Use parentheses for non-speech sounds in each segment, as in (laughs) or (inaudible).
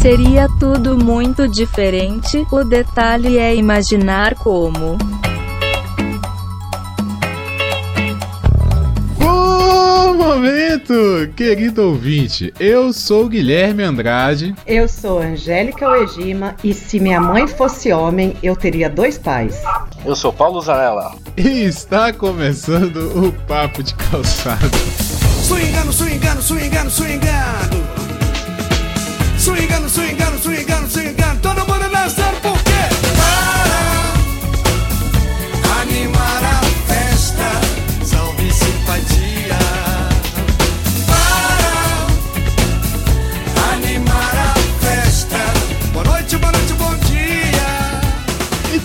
Seria tudo muito diferente, o detalhe é imaginar como. Bom momento, querido ouvinte. Eu sou Guilherme Andrade. Eu sou Angélica Oegima e se minha mãe fosse homem, eu teria dois pais. Eu sou Paulo Zanella. E está começando o Papo de Calçado. Swingando, swingando, swingando, swingando.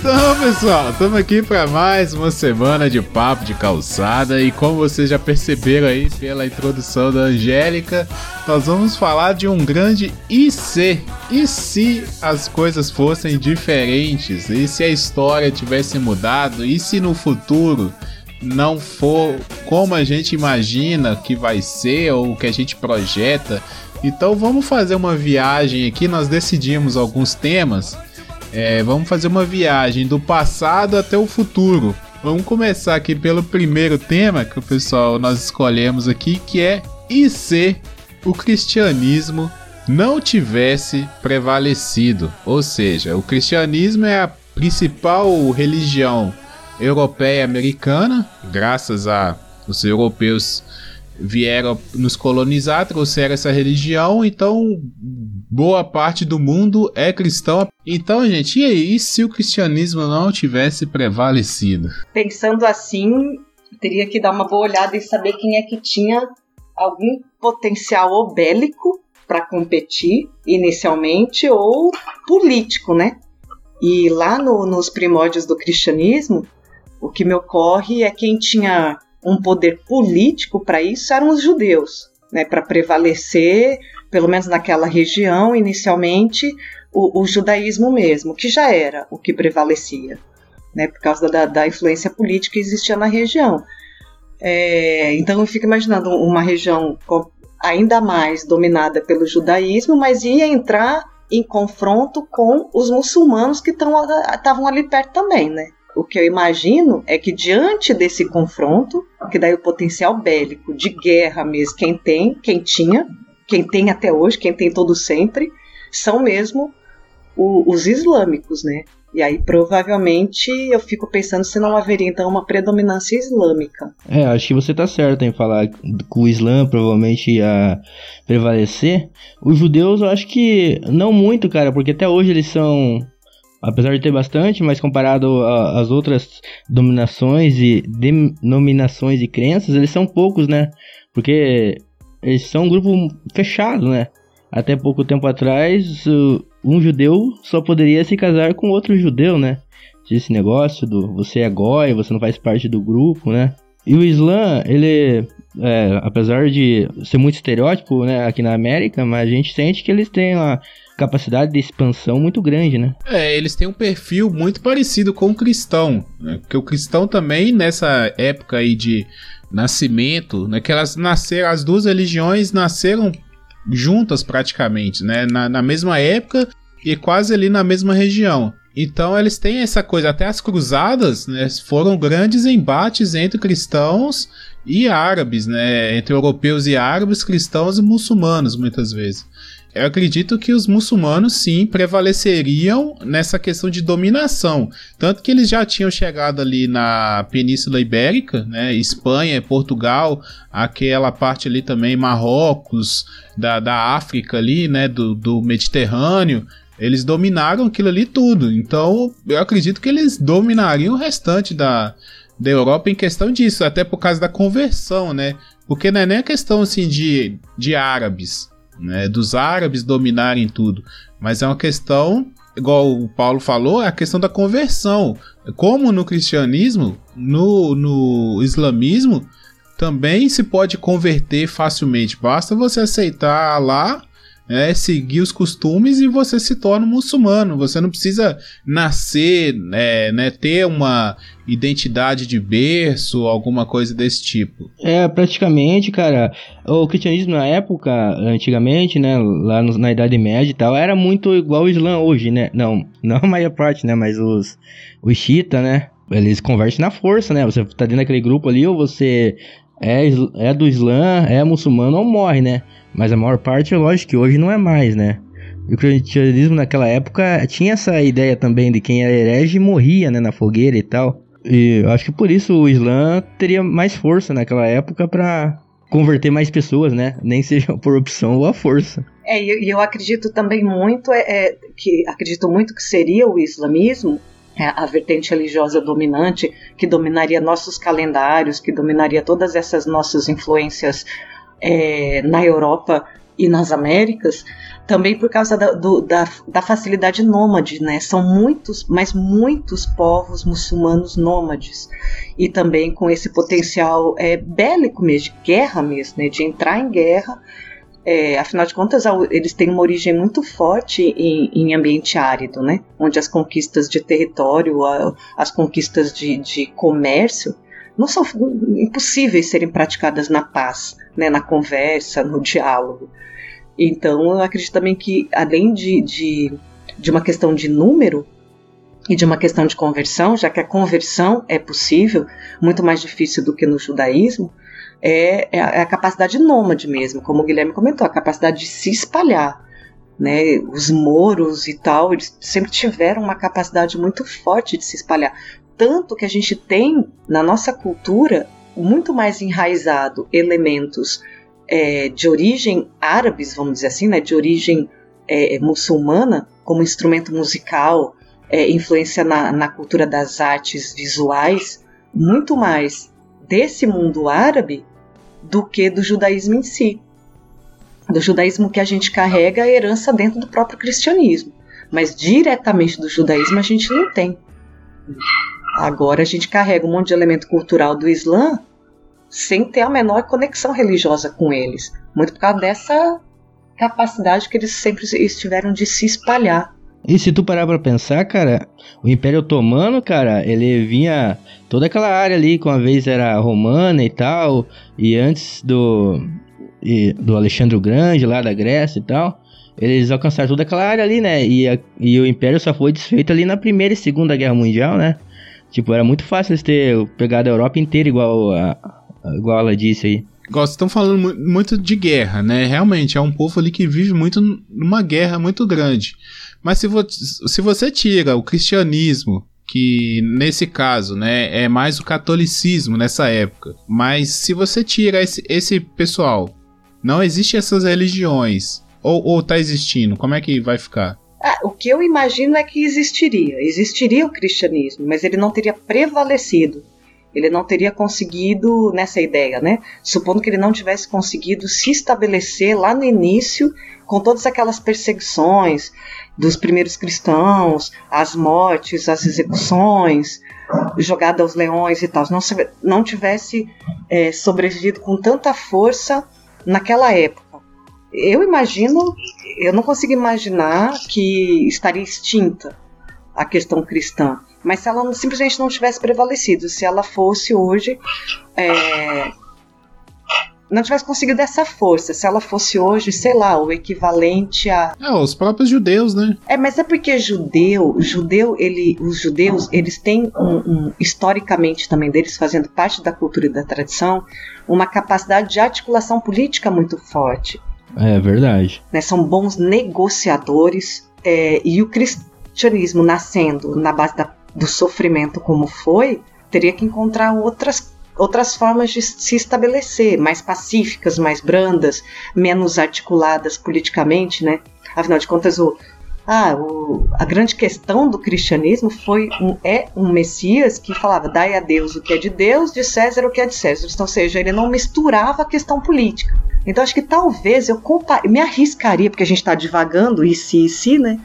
Então, pessoal, estamos aqui para mais uma semana de papo de calçada e como vocês já perceberam aí pela introdução da Angélica, nós vamos falar de um grande e se. E se as coisas fossem diferentes? E se a história tivesse mudado? E se no futuro não for como a gente imagina que vai ser ou o que a gente projeta? Então vamos fazer uma viagem aqui, nós decidimos alguns temas é, vamos fazer uma viagem do passado até o futuro. Vamos começar aqui pelo primeiro tema que o pessoal nós escolhemos aqui, que é e se o cristianismo não tivesse prevalecido, ou seja, o cristianismo é a principal religião europeia americana, graças a os europeus vieram nos colonizar, trouxeram essa religião, então boa parte do mundo é cristão. Então, gente, e aí se o cristianismo não tivesse prevalecido? Pensando assim, teria que dar uma boa olhada e saber quem é que tinha algum potencial ou bélico para competir inicialmente ou político, né? E lá no, nos primórdios do cristianismo, o que me ocorre é quem tinha um poder político para isso eram os judeus, né? Para prevalecer, pelo menos naquela região, inicialmente, o, o, judaísmo mesmo, que já era o que prevalecia, né? Por causa da, da influência política que existia na região. É, então eu fico imaginando uma região ainda mais dominada pelo judaísmo, mas ia entrar em confronto com os muçulmanos que estavam ali perto também, né? O que eu imagino é que diante desse confronto, que daí o potencial bélico de guerra mesmo, quem tem, quem tinha, quem tem até hoje, quem tem todo sempre, são mesmo o, os islâmicos, né? E aí provavelmente eu fico pensando se não haveria então uma predominância islâmica. É, acho que você tá certo em falar que o Islã provavelmente ia prevalecer. Os judeus eu acho que não muito, cara, porque até hoje eles são apesar de ter bastante, mas comparado às outras dominações e denominações e crenças, eles são poucos, né? Porque eles são um grupo fechado, né? Até pouco tempo atrás, um judeu só poderia se casar com outro judeu, né? Esse negócio do você é goi, você não faz parte do grupo, né? E o Islã, ele, é, apesar de ser muito estereótipo, né, aqui na América, mas a gente sente que eles têm uma capacidade de expansão muito grande, né? É, eles têm um perfil muito parecido com o cristão, né? Porque o cristão também, nessa época aí de nascimento, né, que elas nasceram, as duas religiões nasceram juntas praticamente, né? Na, na mesma época e quase ali na mesma região. Então eles têm essa coisa, até as cruzadas né, foram grandes embates entre cristãos e árabes, né? Entre europeus e árabes, cristãos e muçulmanos, muitas vezes. Eu acredito que os muçulmanos sim prevaleceriam nessa questão de dominação. Tanto que eles já tinham chegado ali na Península Ibérica, né? Espanha, Portugal, aquela parte ali também, Marrocos, da, da África ali, né? Do, do Mediterrâneo. Eles dominaram aquilo ali tudo. Então, eu acredito que eles dominariam o restante da, da Europa em questão disso, até por causa da conversão, né? Porque não é nem a questão assim de, de árabes né, dos árabes dominarem tudo, mas é uma questão, igual o Paulo falou, é a questão da conversão. Como no cristianismo, no, no islamismo, também se pode converter facilmente. Basta você aceitar lá é seguir os costumes e você se torna um muçulmano. Você não precisa nascer, é, né, ter uma identidade de berço, alguma coisa desse tipo. É, praticamente, cara, o cristianismo na época, antigamente, né, lá no, na Idade Média e tal, era muito igual o Islã hoje, né? Não, não a maior parte, né, mas os, os Shita, né? Eles convertem na força, né? Você tá dentro daquele grupo ali, ou você é, é do Islã, é muçulmano ou morre, né? Mas a maior parte, lógico que hoje não é mais, né? E o cristianismo naquela época tinha essa ideia também de quem era herege morria, né, na fogueira e tal. E eu acho que por isso o Islã teria mais força naquela época para converter mais pessoas, né? Nem seja por opção ou a força. É, e eu acredito também muito é, é, que acredito muito que seria o islamismo a vertente religiosa dominante que dominaria nossos calendários, que dominaria todas essas nossas influências é, na Europa e nas Américas, também por causa da, do, da, da, facilidade nômade, né? São muitos, mas muitos povos muçulmanos nômades e também com esse potencial é, bélico mesmo, de guerra mesmo, né? De entrar em guerra é, afinal de contas, eles têm uma origem muito forte em, em, ambiente árido, né? Onde as conquistas de território, as conquistas de, de comércio, não são impossíveis serem praticadas na paz, né? na conversa, no diálogo. Então, eu acredito também que, além de, de, de uma questão de número, e de uma questão de conversão, já que a conversão é possível, muito mais difícil do que no judaísmo, é, é, é a capacidade nômade mesmo, como o Guilherme comentou, a capacidade de se espalhar. Né, os moros e tal, eles sempre tiveram uma capacidade muito forte de se espalhar. Tanto que a gente tem na nossa cultura muito mais enraizado elementos é, de origem árabes, vamos dizer assim, né, de origem é, muçulmana, como instrumento musical, é, influência na, na cultura das artes visuais, muito mais desse mundo árabe do que do judaísmo em si. Do judaísmo que a gente carrega a herança dentro do próprio cristianismo. Mas diretamente do judaísmo a gente não tem. Agora a gente carrega um monte de elemento cultural do Islã sem ter a menor conexão religiosa com eles. Muito por causa dessa capacidade que eles sempre estiveram de se espalhar. E se tu parar pra pensar, cara, o Império Otomano, cara, ele vinha toda aquela área ali, que uma vez era romana e tal, e antes do, e, do Alexandre o Grande, lá da Grécia e tal, eles alcançaram toda aquela área ali, né? E, a, e o Império só foi desfeito ali na Primeira e Segunda Guerra Mundial, né? Tipo, era muito fácil eles ter pegado a Europa inteira, igual, a, igual ela disse aí. Vocês estão falando muito de guerra, né? Realmente, é um povo ali que vive muito numa guerra muito grande. Mas se, vo se você tira o cristianismo, que nesse caso, né, é mais o catolicismo nessa época, mas se você tira esse, esse pessoal, não existe essas religiões, ou, ou tá existindo, como é que vai ficar? Ah, o que eu imagino é que existiria. Existiria o cristianismo, mas ele não teria prevalecido. Ele não teria conseguido nessa ideia, né? Supondo que ele não tivesse conseguido se estabelecer lá no início, com todas aquelas perseguições, dos primeiros cristãos, as mortes, as execuções, jogada aos leões e tal, não, não tivesse é, sobrevivido com tanta força naquela época. Eu imagino, eu não consigo imaginar que estaria extinta a questão cristã, mas se ela simplesmente não tivesse prevalecido, se ela fosse hoje é, não tivesse conseguido essa força, se ela fosse hoje, sei lá, o equivalente a. É, os próprios judeus, né? É, mas é porque judeu, judeu, ele, os judeus, eles têm um, um, historicamente também deles fazendo parte da cultura e da tradição, uma capacidade de articulação política muito forte. É verdade. Né, são bons negociadores é, e o cristianismo nascendo na base da, do sofrimento como foi, teria que encontrar outras outras formas de se estabelecer, mais pacíficas, mais brandas, menos articuladas politicamente, né? Afinal de contas, o, ah, o, a grande questão do cristianismo foi um, é um Messias que falava dai a Deus o que é de Deus, de César o que é de César. Então, ou seja, ele não misturava a questão política. Então, acho que talvez eu me arriscaria, porque a gente está divagando e se, e se, né?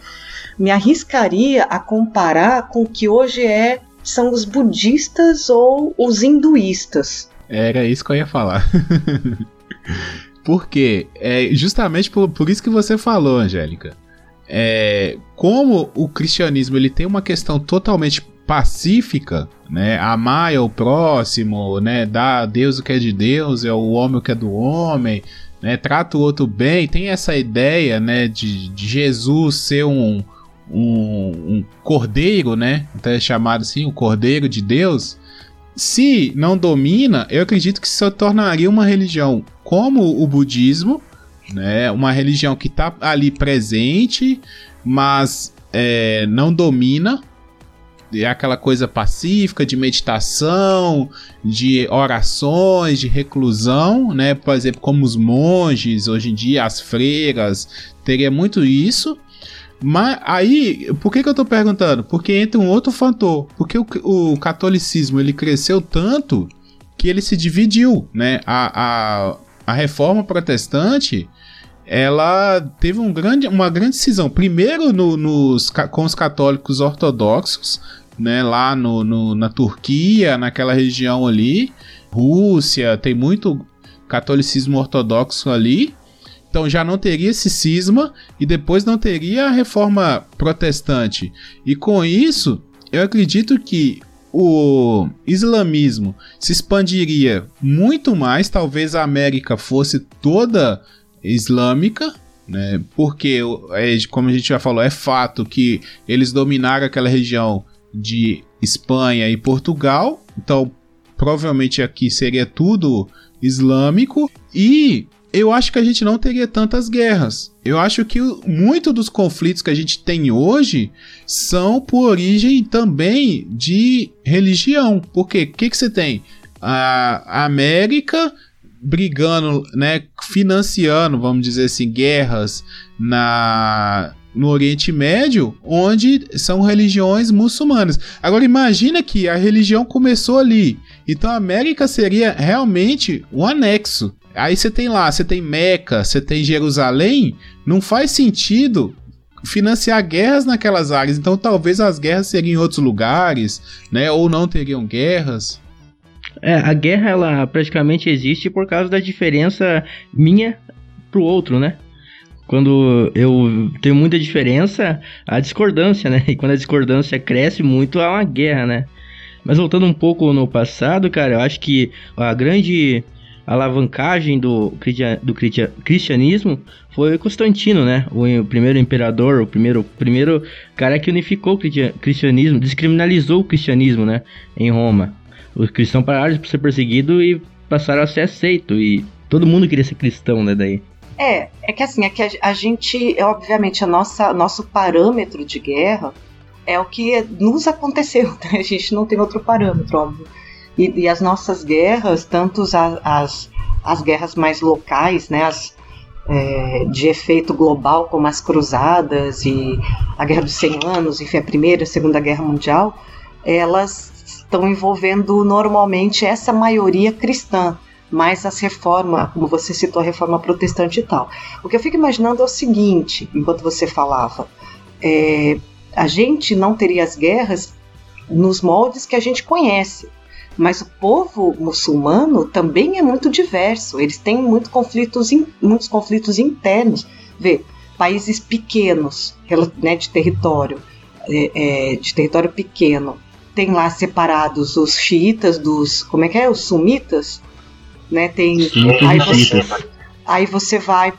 Me arriscaria a comparar com o que hoje é são os budistas ou os hinduístas. Era isso que eu ia falar. (laughs) Porque é justamente por, por isso que você falou, Angélica. É, como o cristianismo ele tem uma questão totalmente pacífica, né? Amar é o próximo, né? Dar a Deus o que é de Deus, é o homem o que é do homem, né? Trata o outro bem. Tem essa ideia, né? De, de Jesus ser um, um, um cordeiro, né? Até chamado assim, o cordeiro de Deus. Se não domina, eu acredito que se tornaria uma religião como o budismo, né? Uma religião que está ali presente, mas é, não domina. É aquela coisa pacífica de meditação, de orações, de reclusão, né? Por exemplo, como os monges, hoje em dia, as freiras, teria muito isso. Mas aí, por que, que eu tô perguntando? Porque entra um outro fator. Porque o, o catolicismo ele cresceu tanto que ele se dividiu, né? A, a, a reforma protestante ela teve um grande, uma grande cisão. Primeiro no, nos, com os católicos ortodoxos, né, lá no, no, na Turquia, naquela região ali, Rússia, tem muito catolicismo ortodoxo ali. Então já não teria esse cisma e depois não teria a reforma protestante. E com isso, eu acredito que o islamismo se expandiria muito mais, talvez a América fosse toda islâmica, né? Porque, é, como a gente já falou, é fato que eles dominaram aquela região de Espanha e Portugal, então provavelmente aqui seria tudo islâmico e eu acho que a gente não teria tantas guerras. Eu acho que muito dos conflitos que a gente tem hoje são por origem também de religião. Porque o que, que você tem? A América brigando, né, financiando, vamos dizer assim, guerras na no Oriente Médio, onde são religiões muçulmanas. Agora imagina que a religião começou ali. Então a América seria realmente um anexo. Aí você tem lá, você tem Meca, você tem Jerusalém, não faz sentido financiar guerras naquelas áreas. Então talvez as guerras seriam em outros lugares, né, ou não teriam guerras. É, a guerra ela praticamente existe por causa da diferença minha pro outro, né? Quando eu tenho muita diferença, a discordância, né? E quando a discordância cresce muito, há uma guerra, né? Mas voltando um pouco no passado, cara, eu acho que a grande alavancagem do, do cristianismo foi Constantino, né? O primeiro imperador, o primeiro, primeiro cara que unificou o cristianismo, descriminalizou o cristianismo, né? Em Roma os cristãos pararam de ser perseguidos e passaram a ser aceitos. E todo mundo queria ser cristão, né? Daí. É, é que assim, é que a, gente, é, obviamente, a nossa, nosso parâmetro de guerra é o que nos aconteceu, (laughs) né? A gente não tem outro parâmetro, óbvio. E, e as nossas guerras, tanto as, as, as guerras mais locais, né? As, é, de efeito global, como as cruzadas e a Guerra dos 100 Anos, enfim, a Primeira e a Segunda Guerra Mundial, elas estão envolvendo normalmente essa maioria cristã, mais as reformas, como você citou, a reforma protestante e tal. O que eu fico imaginando é o seguinte, enquanto você falava, é, a gente não teria as guerras nos moldes que a gente conhece. Mas o povo muçulmano também é muito diverso. Eles têm muito conflitos, muitos conflitos internos. Vê, países pequenos, né, de território, é, é, de território pequeno, tem lá separados os xiitas dos. Como é que é? Os sumitas? Né? Tem. aí, você, aí você vai,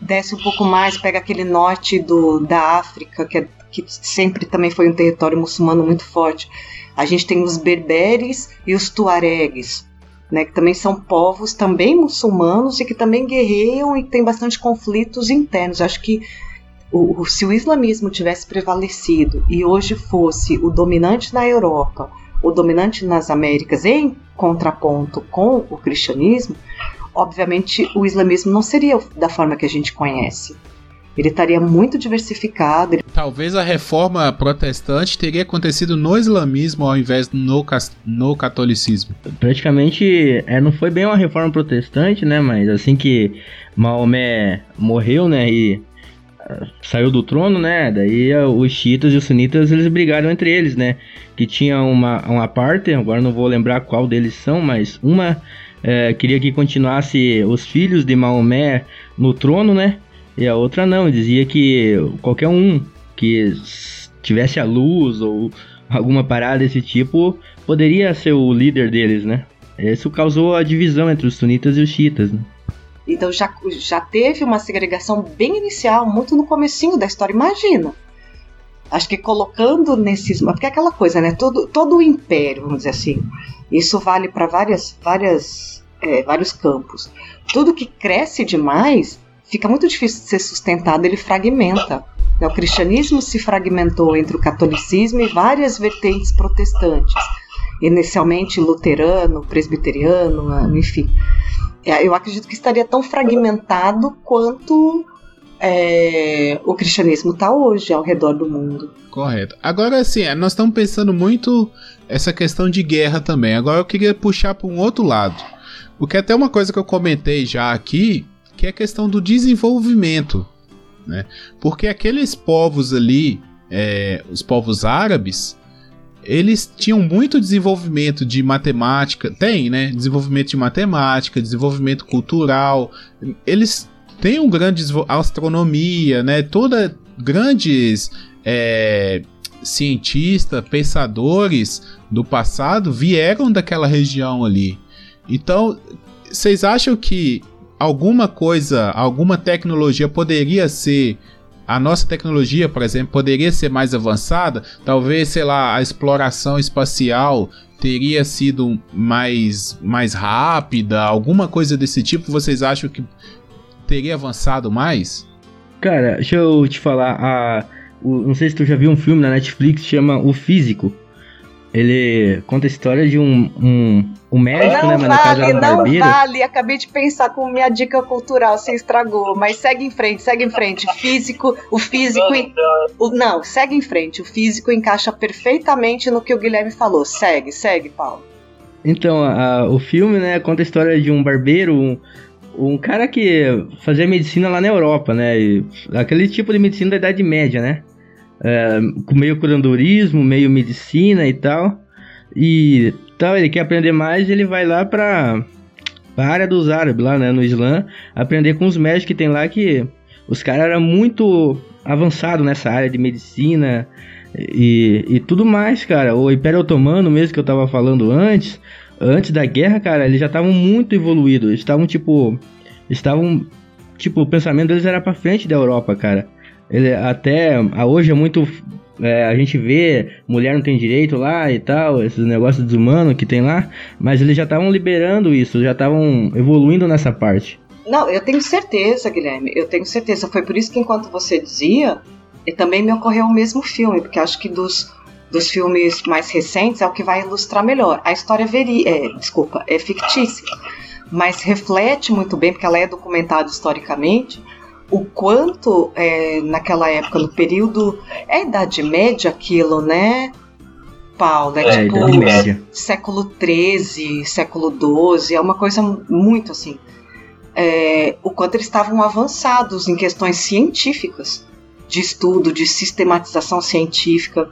desce um pouco mais, pega aquele norte do, da África, que, é, que sempre também foi um território muçulmano muito forte. A gente tem os berberes e os tuaregues, né, que também são povos também muçulmanos e que também guerreiam e tem bastante conflitos internos. Acho que o, se o islamismo tivesse prevalecido e hoje fosse o dominante na Europa, o dominante nas Américas em contraponto com o cristianismo, obviamente o islamismo não seria da forma que a gente conhece. Ele estaria muito diversificado. Talvez a reforma protestante teria acontecido no islamismo ao invés no, no catolicismo. Praticamente, é, não foi bem uma reforma protestante, né? Mas assim que Maomé morreu, né? E saiu do trono, né? Daí eh, os xiitas e os sunitas eles brigaram entre eles, né? Que tinha uma, uma parte, agora não vou lembrar qual deles são, mas uma é, queria que continuasse os filhos de Maomé no trono, né? E a outra não, dizia que qualquer um que tivesse a luz ou alguma parada desse tipo poderia ser o líder deles, né? Isso causou a divisão entre os sunitas e os xiitas, né? Então já, já teve uma segregação bem inicial, muito no comecinho da história, imagina. Acho que colocando nesses. Porque é aquela coisa, né? Todo, todo o império, vamos dizer assim. Isso vale para várias, várias, é, vários campos. Tudo que cresce demais fica muito difícil de ser sustentado, ele fragmenta. O cristianismo se fragmentou entre o catolicismo e várias vertentes protestantes, inicialmente luterano, presbiteriano, enfim. É, eu acredito que estaria tão fragmentado quanto é, o cristianismo está hoje ao redor do mundo. Correto. Agora, assim, nós estamos pensando muito essa questão de guerra também. Agora eu queria puxar para um outro lado. Porque até uma coisa que eu comentei já aqui, que é a questão do desenvolvimento. Né? Porque aqueles povos ali, é, os povos árabes, eles tinham muito desenvolvimento de matemática, tem, né? Desenvolvimento de matemática, desenvolvimento cultural. Eles têm um grande astronomia, né? Toda grandes é, cientistas, pensadores do passado vieram daquela região ali. Então, vocês acham que alguma coisa, alguma tecnologia poderia ser a nossa tecnologia, por exemplo, poderia ser mais avançada? Talvez, sei lá, a exploração espacial teria sido mais, mais rápida, alguma coisa desse tipo? Vocês acham que teria avançado mais? Cara, deixa eu te falar, a, o, não sei se tu já viu um filme na Netflix chama O Físico. Ele conta a história de um, um, um médico, não né? Vale, não vale, acabei de pensar com minha dica cultural, você estragou. Mas segue em frente, segue em frente. Físico, o físico. O, não, segue em frente. O físico encaixa perfeitamente no que o Guilherme falou. Segue, segue, Paulo. Então, a, o filme, né, conta a história de um barbeiro, um, um cara que fazia medicina lá na Europa, né? Aquele tipo de medicina da Idade Média, né? É, meio curandorismo, meio medicina e tal. E tal, ele quer aprender mais, ele vai lá pra, pra área dos árabes, lá né, no Islã, aprender com os médicos que tem lá que os caras eram muito avançados nessa área de medicina e, e tudo mais, cara. O Império Otomano, mesmo que eu tava falando antes, antes da guerra, cara, eles já estavam muito evoluídos. Estavam, tipo. Estavam. Tipo, o pensamento deles era pra frente da Europa, cara. Ele até. Hoje é muito. É, a gente vê mulher não tem direito lá e tal, esses negócios desumanos que tem lá, mas eles já estavam liberando isso, já estavam evoluindo nessa parte. Não, eu tenho certeza, Guilherme, eu tenho certeza. Foi por isso que enquanto você dizia, também me ocorreu o mesmo filme, porque acho que dos dos filmes mais recentes é o que vai ilustrar melhor. A história veri é, desculpa, é fictícia, mas reflete muito bem, porque ela é documentada historicamente, o quanto é, naquela época, no período. É Idade Média aquilo, né? Paulo, é, é tipo século XIII, século XII, é uma coisa muito assim. É, o quanto eles estavam avançados em questões científicas, de estudo, de sistematização científica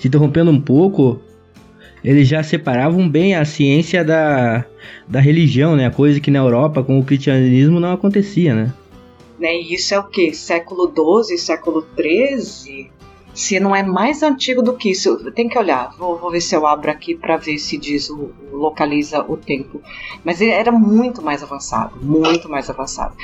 te interrompendo um pouco, eles já separavam bem a ciência da, da religião, né? Coisa que na Europa, com o cristianismo, não acontecia, né? Né? E isso é o que? Século XII, século XIII? Se não é mais antigo do que isso, tem que olhar. Vou, vou ver se eu abro aqui para ver se diz o, localiza o tempo. Mas ele era muito mais avançado, muito mais avançado.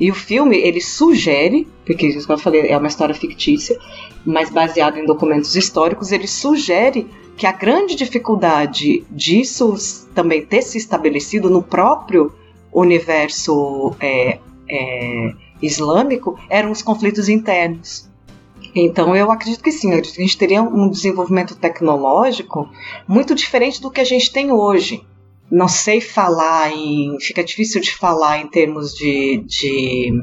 E o filme ele sugere, porque como eu falei é uma história fictícia, mas baseado em documentos históricos, ele sugere que a grande dificuldade disso também ter se estabelecido no próprio universo é, é, islâmico eram os conflitos internos. Então eu acredito que sim, a gente teria um desenvolvimento tecnológico muito diferente do que a gente tem hoje. Não sei falar em. fica difícil de falar em termos de, de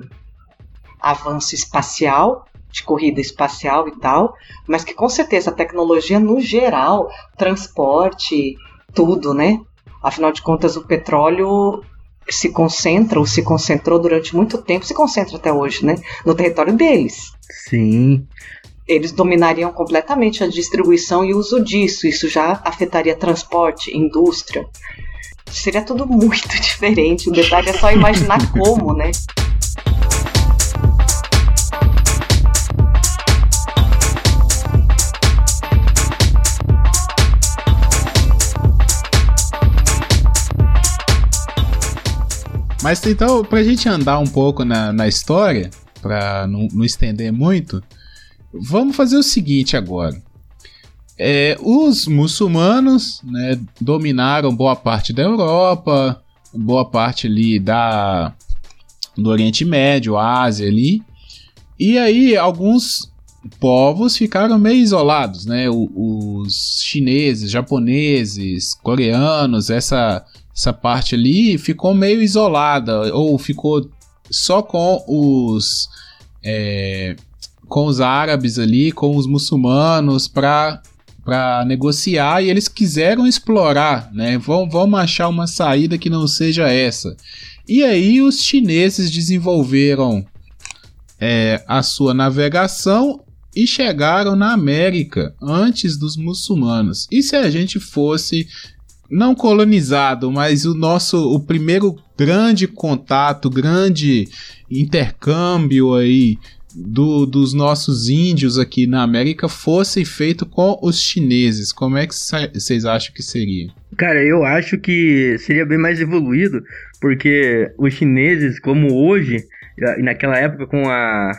avanço espacial, de corrida espacial e tal, mas que com certeza a tecnologia no geral, transporte, tudo, né? Afinal de contas, o petróleo se concentra ou se concentrou durante muito tempo, se concentra até hoje, né? No território deles. Sim. Eles dominariam completamente a distribuição e uso disso. Isso já afetaria transporte, indústria. Seria tudo (laughs) muito diferente. O detalhe é só imaginar como, né? Mas então, pra gente andar um pouco na, na história, pra não, não estender muito, vamos fazer o seguinte agora. É, os muçulmanos né, dominaram boa parte da Europa, boa parte ali da, do Oriente Médio, Ásia ali. E aí alguns povos ficaram meio isolados, né? O- os chineses, japoneses, coreanos, essa, essa parte ali ficou meio isolada ou ficou só com os é, com os árabes ali, com os muçulmanos para para negociar e eles quiseram explorar, né? Vão, vamos achar uma saída que não seja essa. E aí os chineses desenvolveram é, a sua navegação e chegaram na América antes dos muçulmanos. E se a gente fosse não colonizado, mas o nosso o primeiro grande contato, grande intercâmbio aí do- dos nossos índios aqui na América fosse feito com os chineses, como é que vocês acham que seria? Cara, eu acho que seria bem mais evoluído, porque os chineses, como hoje, naquela época com a.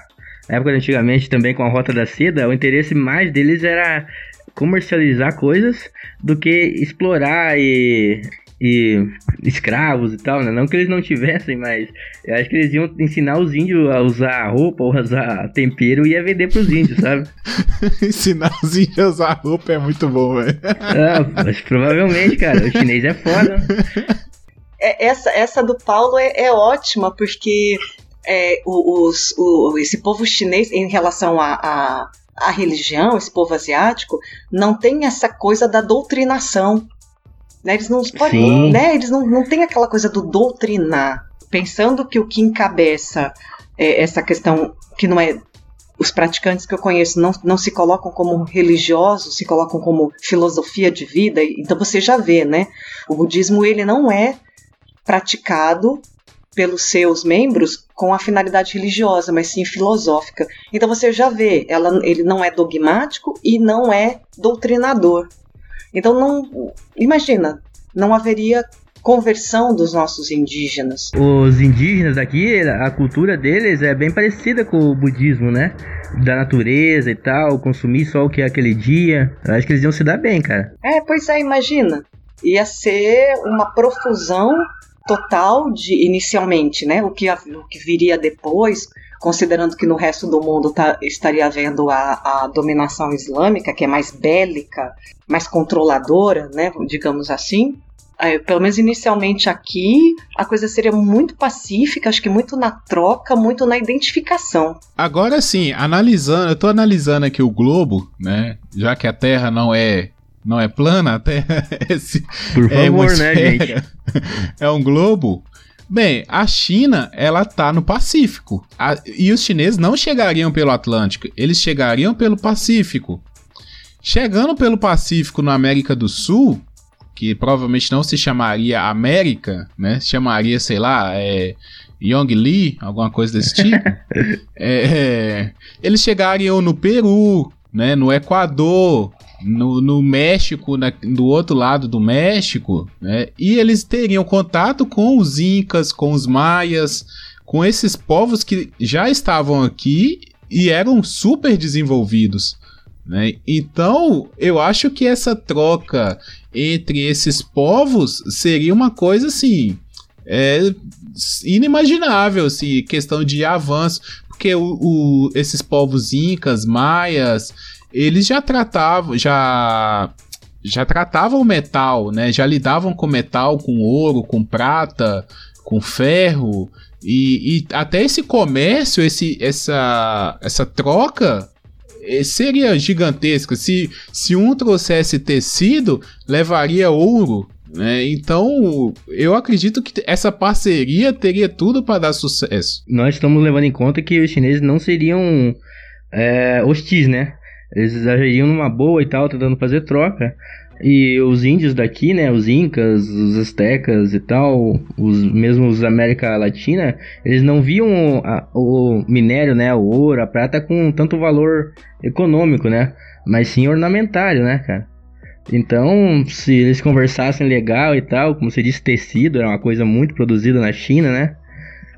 Época antigamente também com a Rota da Seda, o interesse mais deles era comercializar coisas do que explorar e, e escravos e tal, né? Não que eles não tivessem, mas eu acho que eles iam ensinar os índios a usar roupa, ou a usar tempero e ia vender pros índios, sabe? (laughs) Ensinar os índios a usar roupa é muito bom, velho. Ah, mas provavelmente, cara, o chinês é foda. né? É, essa, essa do Paulo é, é ótima, porque é, o- os- o- esse povo chinês, em relação à à- à religião, esse povo asiático, não tem essa coisa da doutrinação. Né? Eles não podem, né? Eles não, não têm aquela coisa do doutrinar. Pensando que o que encabeça é, essa questão que não é. Os praticantes que eu conheço não, não se colocam como religiosos, se colocam como filosofia de vida. Então você já vê, né? O budismo ele não é praticado pelos seus membros com a finalidade religiosa, mas sim filosófica. Então você já vê, ela, ele não é dogmático e não é doutrinador. Então não, imagina, não haveria conversão dos nossos indígenas. Os indígenas aqui, a cultura deles é bem parecida com o budismo, né? Da natureza e tal, consumir só o que é aquele dia. Eu acho que eles iam se dar bem, cara. É, pois é, imagina. Ia ser uma profusão total de inicialmente, né? O que, o que viria depois, considerando que no resto do mundo tá- estaria havendo a, a dominação islâmica, que é mais bélica, mais controladora, né? Digamos assim. É, pelo menos inicialmente aqui, a coisa seria muito pacífica, acho que muito na troca, muito na identificação. Agora sim, analisando, eu tô analisando aqui o globo, né? Já que a Terra não é não é plana, a Terra é, esse- Por é favor, né, esfera, gente? é um globo. Bem, a China, ela tá no Pacífico. A- e os chineses não chegariam pelo Atlântico, eles chegariam pelo Pacífico. Chegando pelo Pacífico na América do Sul, que provavelmente não se chamaria América, né? Se chamaria, sei lá, é, Yongli, alguma coisa desse tipo. (laughs) É, eles chegariam no Peru, né, no Equador, no, no México, na- do outro lado do México, né, e eles teriam contato com os Incas, com os Maias, com esses povos que já estavam aqui e eram super desenvolvidos. Né? Então, eu acho que essa troca entre esses povos seria uma coisa assim. É, inimaginável, assim, questão de avanço, porque o, o- esses povos incas, maias, eles já tratavam, já já tratavam o metal, né? Já lidavam com metal, com ouro, com prata, com ferro e, e até esse comércio, esse, essa, essa troca eh, seria gigantesca. Se, se um trouxesse tecido, levaria ouro. Né? Então, eu acredito que essa parceria teria tudo para dar sucesso. Nós estamos levando em conta que os chineses não seriam é, hostis, né? Eles agiriam numa boa e tal, tentando fazer troca. E os índios daqui, né, os incas, os astecas e tal, os mesmos América Latina, eles não viam a, o minério, né, o ouro, a prata com tanto valor econômico, né, mas sim ornamentário, né, cara. Então, se eles conversassem legal e tal, como você disse, tecido era uma coisa muito produzida na China, né?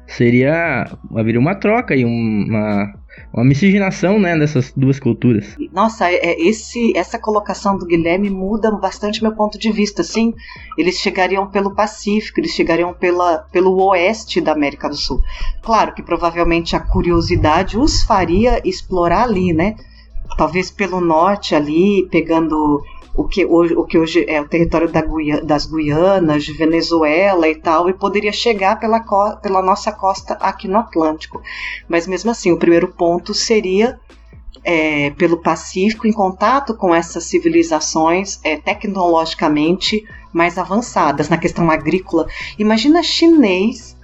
Seria haveria uma troca e uma uma miscigenação, né, dessas duas culturas. Nossa, é, esse, essa colocação do Guilherme muda bastante meu ponto de vista. Sim, eles chegariam pelo Pacífico, eles chegariam pela, pelo oeste da América do Sul. Claro que provavelmente a curiosidade os faria explorar ali, né? Talvez pelo norte ali, pegando o que hoje, o que hoje é o território da Guia, das Guianas, de Venezuela e tal, e poderia chegar pela, pela nossa costa aqui no Atlântico. Mas mesmo assim, o primeiro ponto seria é, pelo Pacífico, em contato com essas civilizações é, tecnologicamente mais avançadas na questão agrícola. Imagina chinês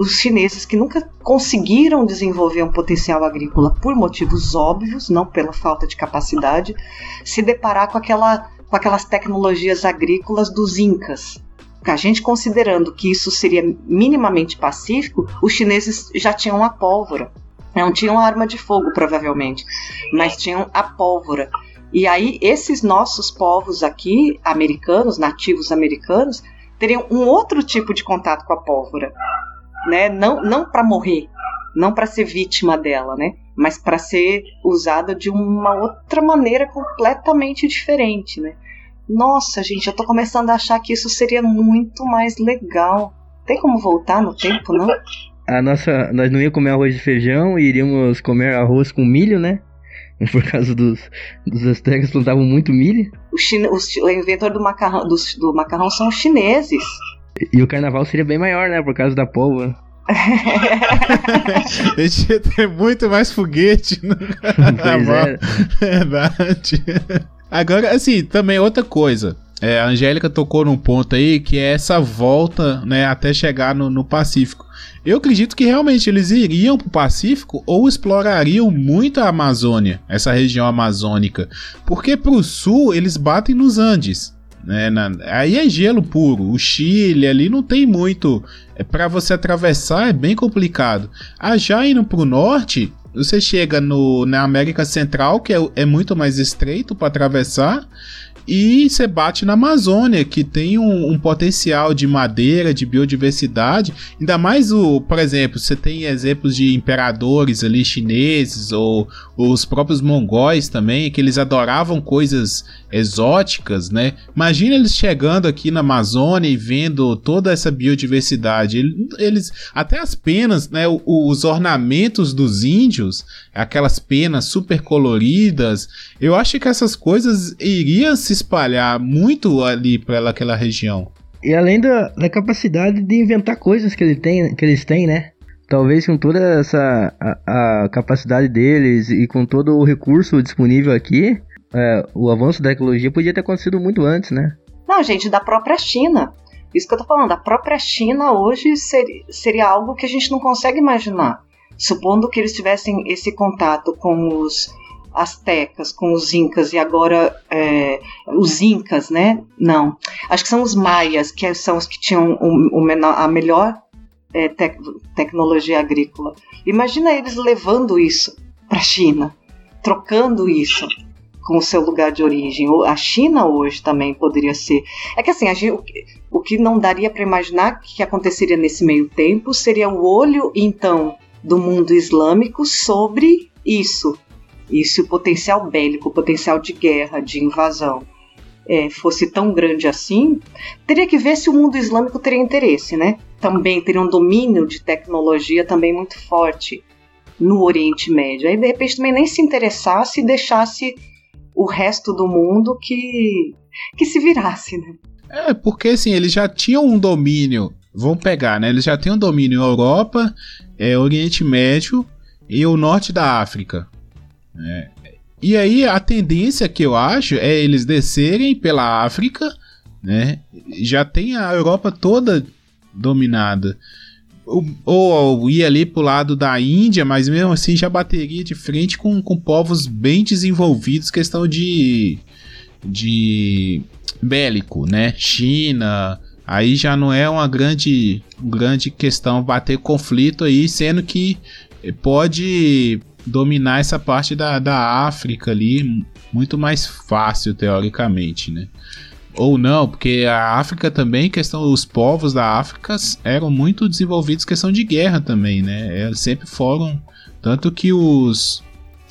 os chineses que nunca conseguiram desenvolver um potencial agrícola por motivos óbvios, não pela falta de capacidade, se deparar com, aquela, com aquelas tecnologias agrícolas dos incas. A gente considerando que isso seria minimamente pacífico, os chineses já tinham a pólvora. Não tinham arma de fogo, provavelmente, mas tinham a pólvora. E aí, esses nossos povos aqui, americanos, nativos americanos, teriam um outro tipo de contato com a pólvora né? Não, não para morrer, não para ser vítima dela, né? Mas para ser usada de uma outra maneira completamente diferente, né? Nossa, gente, eu tô começando a achar que isso seria muito mais legal. Tem como voltar no tempo, não? A nossa, nós não ia comer arroz de feijão, iríamos comer arroz com milho, né? (laughs) Por causa dos, dos astecas plantavam muito milho. O, chine, o, o inventor do macarrão, do, do macarrão são os chineses. E o carnaval seria bem maior, né? Por causa da pólvora. Eles (laughs) ia ter muito mais foguete no (laughs) carnaval. é. (laughs) Verdade. Agora, assim, também outra coisa. É, a Angélica tocou num ponto aí que é essa volta, né, até chegar no, no Pacífico. Eu acredito que realmente eles iriam para o Pacífico ou explorariam muito a Amazônia, essa região amazônica, porque para o sul eles batem nos Andes. Né, na, aí é gelo puro. O Chile ali não tem muito. É para você atravessar é bem complicado. Ah, já indo para o norte, você chega no, na América Central, que é, é muito mais estreito para atravessar. E você bate na Amazônia, que tem um, um, potencial de madeira, de biodiversidade. Ainda mais o, por exemplo, você tem exemplos de imperadores ali chineses ou, ou os próprios mongóis também, que eles adoravam coisas exóticas, né? Imagina eles chegando aqui na Amazônia e vendo toda essa biodiversidade. Eles, até as penas, né? Os ornamentos dos índios, aquelas penas super coloridas. Eu acho que essas coisas iriam se espalhar muito ali para aquela região. E além da, da capacidade de inventar coisas que, ele tem, que eles têm, né? Talvez com toda essa a, a capacidade deles e com todo o recurso disponível aqui, é, o avanço da ecologia podia ter acontecido muito antes, né? Não, gente, da própria China. Isso que eu tô falando, a própria China hoje seria, seria algo que a gente não consegue imaginar. Supondo que eles tivessem esse contato com os astecas, com os incas e agora é, os incas, né? Não, acho que são os maias que são os que tinham o, o menor, a melhor é, tec tecnologia agrícola. Imagina eles levando isso para a China, trocando isso com o seu lugar de origem. A China hoje também poderia ser. É que assim, o que não daria para imaginar que aconteceria nesse meio tempo seria o olho, então, do mundo islâmico sobre isso. Se o potencial bélico, o potencial de guerra, de invasão, é, fosse tão grande assim, teria que ver se o mundo islâmico teria interesse, né? Também teria um domínio de tecnologia também muito forte no Oriente Médio. Aí de repente também nem se interessasse e deixasse o resto do mundo que, que se virasse, né? É, porque assim, eles já tinham um domínio, vamos pegar, né? Eles já tinham um domínio Europa, é, Oriente Médio e o norte da África. É. E aí a tendência que eu acho é eles descerem pela África, né? Já tem a Europa toda dominada ou, ou ir ali pro lado da Índia, mas mesmo assim já bateria de frente com, com povos bem desenvolvidos, questão de, de bélico, né? China, aí já não é uma grande, grande questão bater conflito aí, sendo que pode dominar essa parte da, da África ali muito mais fácil, teoricamente, né? Ou não, porque a África também, questão, os povos da África eram muito desenvolvidos questão de guerra também, né? Eles sempre foram, tanto que os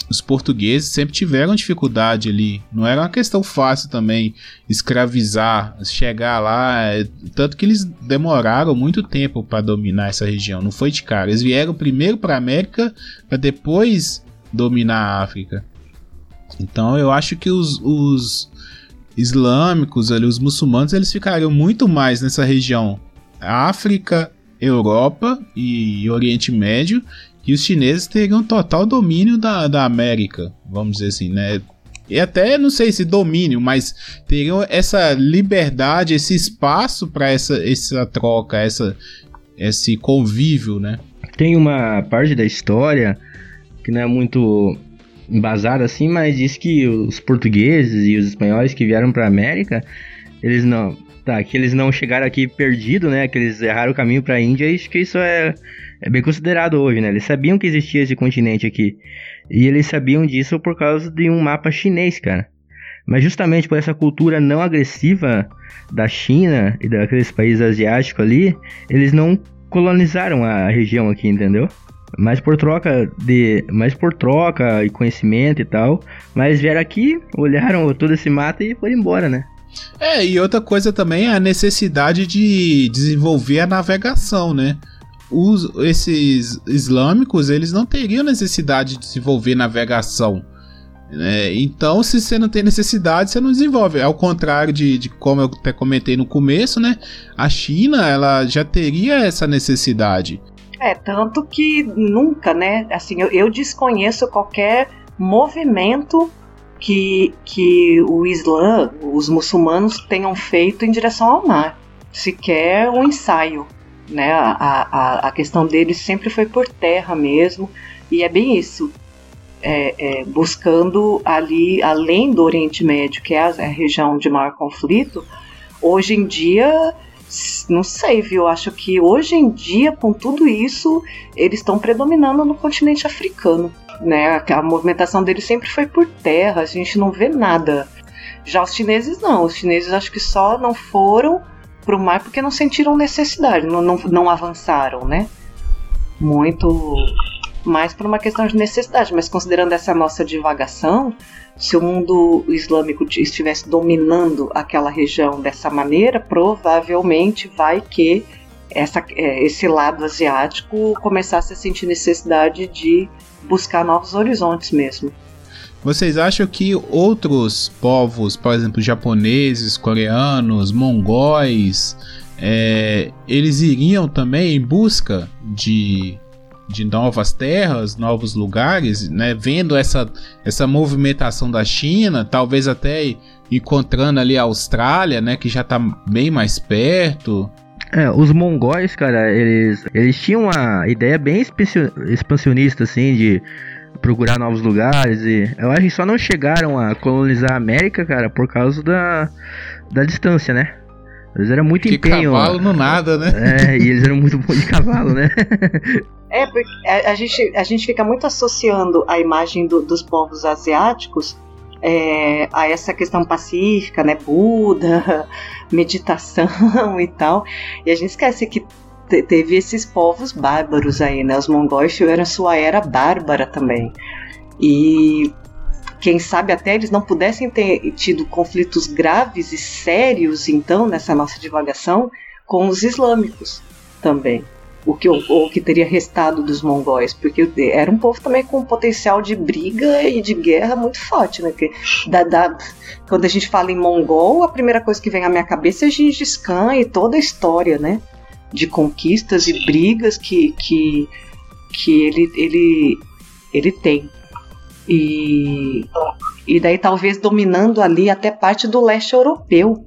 os portugueses sempre tiveram dificuldade ali. Não era uma questão fácil também escravizar, chegar lá. É, tanto que eles demoraram muito tempo para dominar essa região. Não foi de cara. Eles vieram primeiro para a América para depois dominar a África. Então eu acho que os, os islâmicos, ali, os muçulmanos, eles ficariam muito mais nessa região. África, Europa e Oriente Médio que os chineses teriam total domínio da, da América, vamos dizer assim, né? E até não sei se domínio, mas teriam essa liberdade, esse espaço para essa, essa troca, essa, esse convívio, né? Tem uma parte da história que não é muito embasada assim, mas diz que os portugueses e os espanhóis que vieram para América, eles não, tá, que eles não chegaram aqui perdido, né? Que eles erraram o caminho para a Índia, acho que isso é é bem considerado hoje, né? Eles sabiam que existia esse continente aqui. E eles sabiam disso por causa de um mapa chinês, cara. Mas justamente por essa cultura não agressiva da China e daqueles países asiáticos ali, eles não colonizaram a região aqui, entendeu? Mas por troca de, mais por troca e conhecimento e tal, mas vieram aqui, olharam todo esse mato e foram embora, né? É, e outra coisa também é a necessidade de desenvolver a navegação, né? os, esses islâmicos eles não teriam necessidade de desenvolver navegação. Né? Então, se você não tem necessidade, você não desenvolve. Ao contrário de, de, como eu até comentei no começo, né? A China ela já teria essa necessidade. É, tanto que nunca, né? Assim, eu, eu desconheço qualquer movimento que, que o Islã, os muçulmanos tenham feito em direção ao mar. Sequer um ensaio né? A, a, a questão deles sempre foi por terra mesmo, e é bem isso. É, é, buscando ali, além do Oriente Médio, que é a, a, região de maior conflito, hoje em dia, não sei, viu? Acho que hoje em dia, com tudo isso, eles estão predominando no continente africano. Né? A movimentação deles sempre foi por terra, a gente não vê nada. Já os chineses não, os chineses acho que só não foram para o mar porque não sentiram necessidade, não, não, não avançaram, né? Muito mais por uma questão de necessidade, mas considerando essa nossa divagação, se o mundo islâmico estivesse dominando aquela região dessa maneira, provavelmente vai que essa, é, esse lado asiático começasse a sentir necessidade de buscar novos horizontes mesmo. Vocês acham que outros povos, por exemplo, japoneses, coreanos, mongóis, é, eles iriam também em busca de, de novas terras, novos lugares, né? Vendo essa, essa movimentação da China, talvez até encontrando ali a Austrália, né? Que já está bem mais perto. É, os mongóis, cara, eles, eles tinham uma ideia bem expansionista, assim, de procurar novos lugares e eu acho que só não chegaram a colonizar a América, cara, por causa da, da distância, né? Eles eram muito que empenho. cavalo no nada, né? É, e eles eram muito bons de cavalo, né? (laughs) é, porque a, a, gente, a gente fica muito associando a imagem do, dos povos asiáticos é, a essa questão pacífica, né? Buda, (laughs) meditação e tal. E a gente esquece que teve esses povos bárbaros aí, né? Os mongóis tiveram sua era bárbara também. E quem sabe até eles não pudessem ter tido conflitos graves e sérios, então, nessa nossa divagação, com os islâmicos também. O que, o que teria restado dos mongóis, porque era um povo também com um potencial de briga e de guerra muito forte, né? Porque da, da, quando a gente fala em mongol, a primeira coisa que vem à minha cabeça é Gengis Khan e toda a história, né? de conquistas e brigas que, que, que ele, ele, ele tem. E, e daí talvez dominando ali até parte do leste europeu,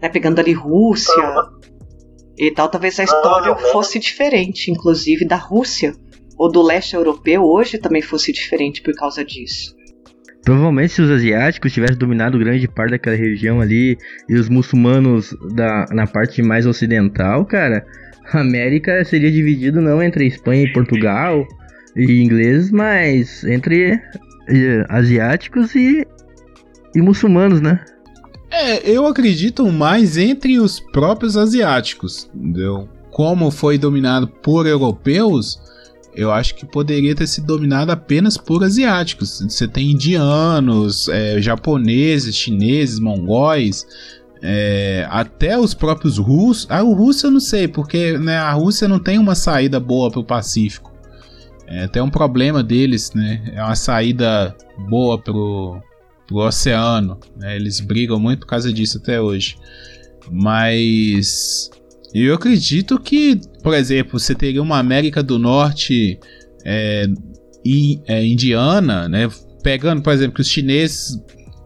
né, pegando ali Rússia e tal, talvez a história fosse diferente, inclusive da Rússia. Ou do leste europeu hoje também fosse diferente por causa disso. Provavelmente se os asiáticos tivessem dominado grande parte daquela região ali e os muçulmanos da, na parte mais ocidental, cara, a América seria dividido não entre Espanha e Portugal e ingleses, mas entre asiáticos e, e muçulmanos, né? É, eu acredito mais entre os próprios asiáticos, entendeu? Como foi dominado por europeus, eu acho que poderia ter sido dominado apenas por asiáticos. Você tem indianos, é, japoneses, chineses, mongóis, é, até os próprios russos. Ah, o russo eu não sei, porque né, a Rússia não tem uma saída boa para o Pacífico. É até um problema deles, né? É uma saída boa pro, pro oceano. Né? Eles brigam muito por causa disso até hoje. Mas eu acredito que, por exemplo, você teria uma América do Norte é, e, é, indiana, né? Pegando, por exemplo, que os chineses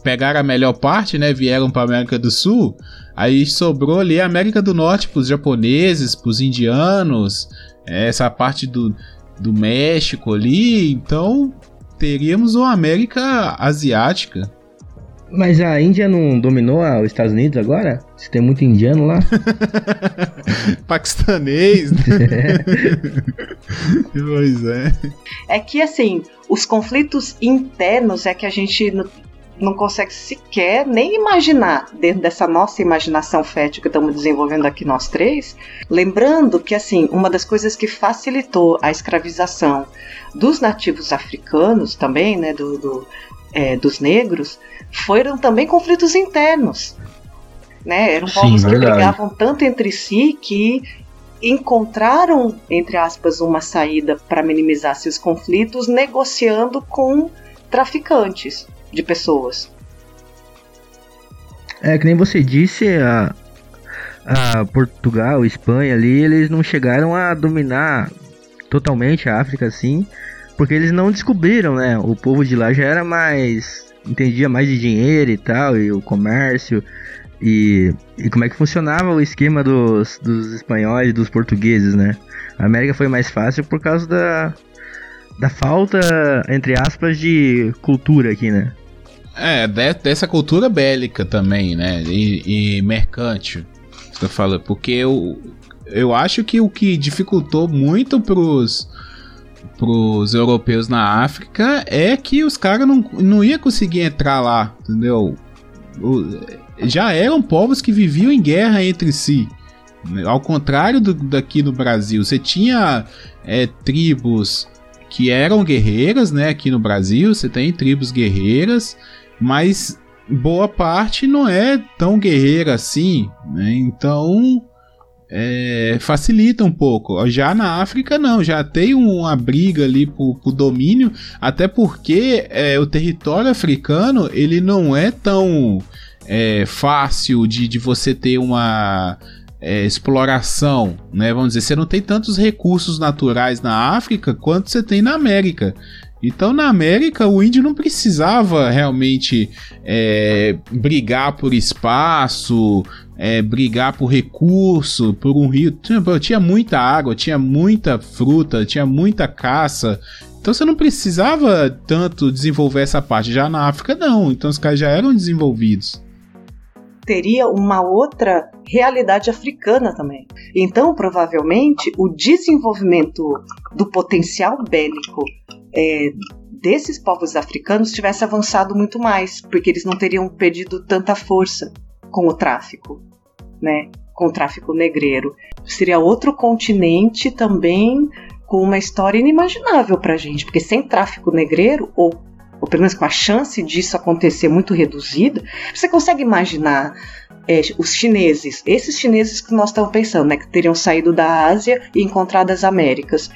pegaram a melhor parte, né? Vieram para América do Sul. Aí sobrou ali a América do Norte para os japoneses, para os indianos, essa parte do, do México ali. Então teríamos uma América asiática. Mas a Índia não dominou os Estados Unidos agora? Se tem muito indiano lá? (laughs) Paquistanês, né? (laughs) pois é. É que, assim, os conflitos internos é que a gente não, consegue sequer nem imaginar dentro dessa nossa imaginação fértil que estamos desenvolvendo aqui nós três. Lembrando que, assim, uma das coisas que facilitou a escravização dos nativos africanos também, né, do, do é, dos negros, foram também conflitos internos. Né? Eram Sim, povos que verdade. brigavam tanto entre si que encontraram, entre aspas, uma saída para minimizar seus conflitos negociando com traficantes de pessoas. É, que nem você disse, a, a Portugal, Espanha ali, eles não chegaram a dominar totalmente a África assim, porque eles não descobriram, né? O povo de lá já era mais. entendia mais de dinheiro e tal, e o comércio, e, e como é que funcionava o esquema dos, dos espanhóis e dos portugueses, né? A América foi mais fácil por causa da, da falta, entre aspas, de cultura aqui, né? É, de- dessa cultura bélica também, né? E, e mercante. Você falando. Porque eu, eu acho que o que dificultou muito pros, pros europeus na África é que os caras não, não iam conseguir entrar lá, entendeu? Já eram povos que viviam em guerra entre si. Ao contrário do, daqui no Brasil, você tinha é, tribos que eram guerreiras, né? Aqui no Brasil, você tem tribos guerreiras, mas boa parte não é tão guerreira assim, né? Então é, facilita um pouco. Já na África não, já tem uma briga ali por, por domínio, até porque é, o território africano ele não é tão é, fácil de, de você ter uma é, exploração, né? Vamos dizer, você não tem tantos recursos naturais na África quanto você tem na América. Então, na América, o índio não precisava realmente é, brigar por espaço, é, brigar por recurso, por um rio. Tinha, tinha muita água, tinha muita fruta, tinha muita caça. Então você não precisava tanto desenvolver essa parte. Já na África, não. Então os caras já eram desenvolvidos. Teria uma outra realidade africana também. Então, provavelmente, o desenvolvimento do potencial bélico é, desses povos africanos tivesse avançado muito mais, porque eles não teriam perdido tanta força com o tráfico, né? Com o tráfico negreiro. Seria outro continente também com uma história inimaginável pra gente, porque sem tráfico negreiro, ou, ou pelo menos com a chance disso acontecer muito reduzida, você consegue imaginar é, os chineses, esses chineses que nós estamos pensando, né, que teriam saído da Ásia e encontrado as Américas,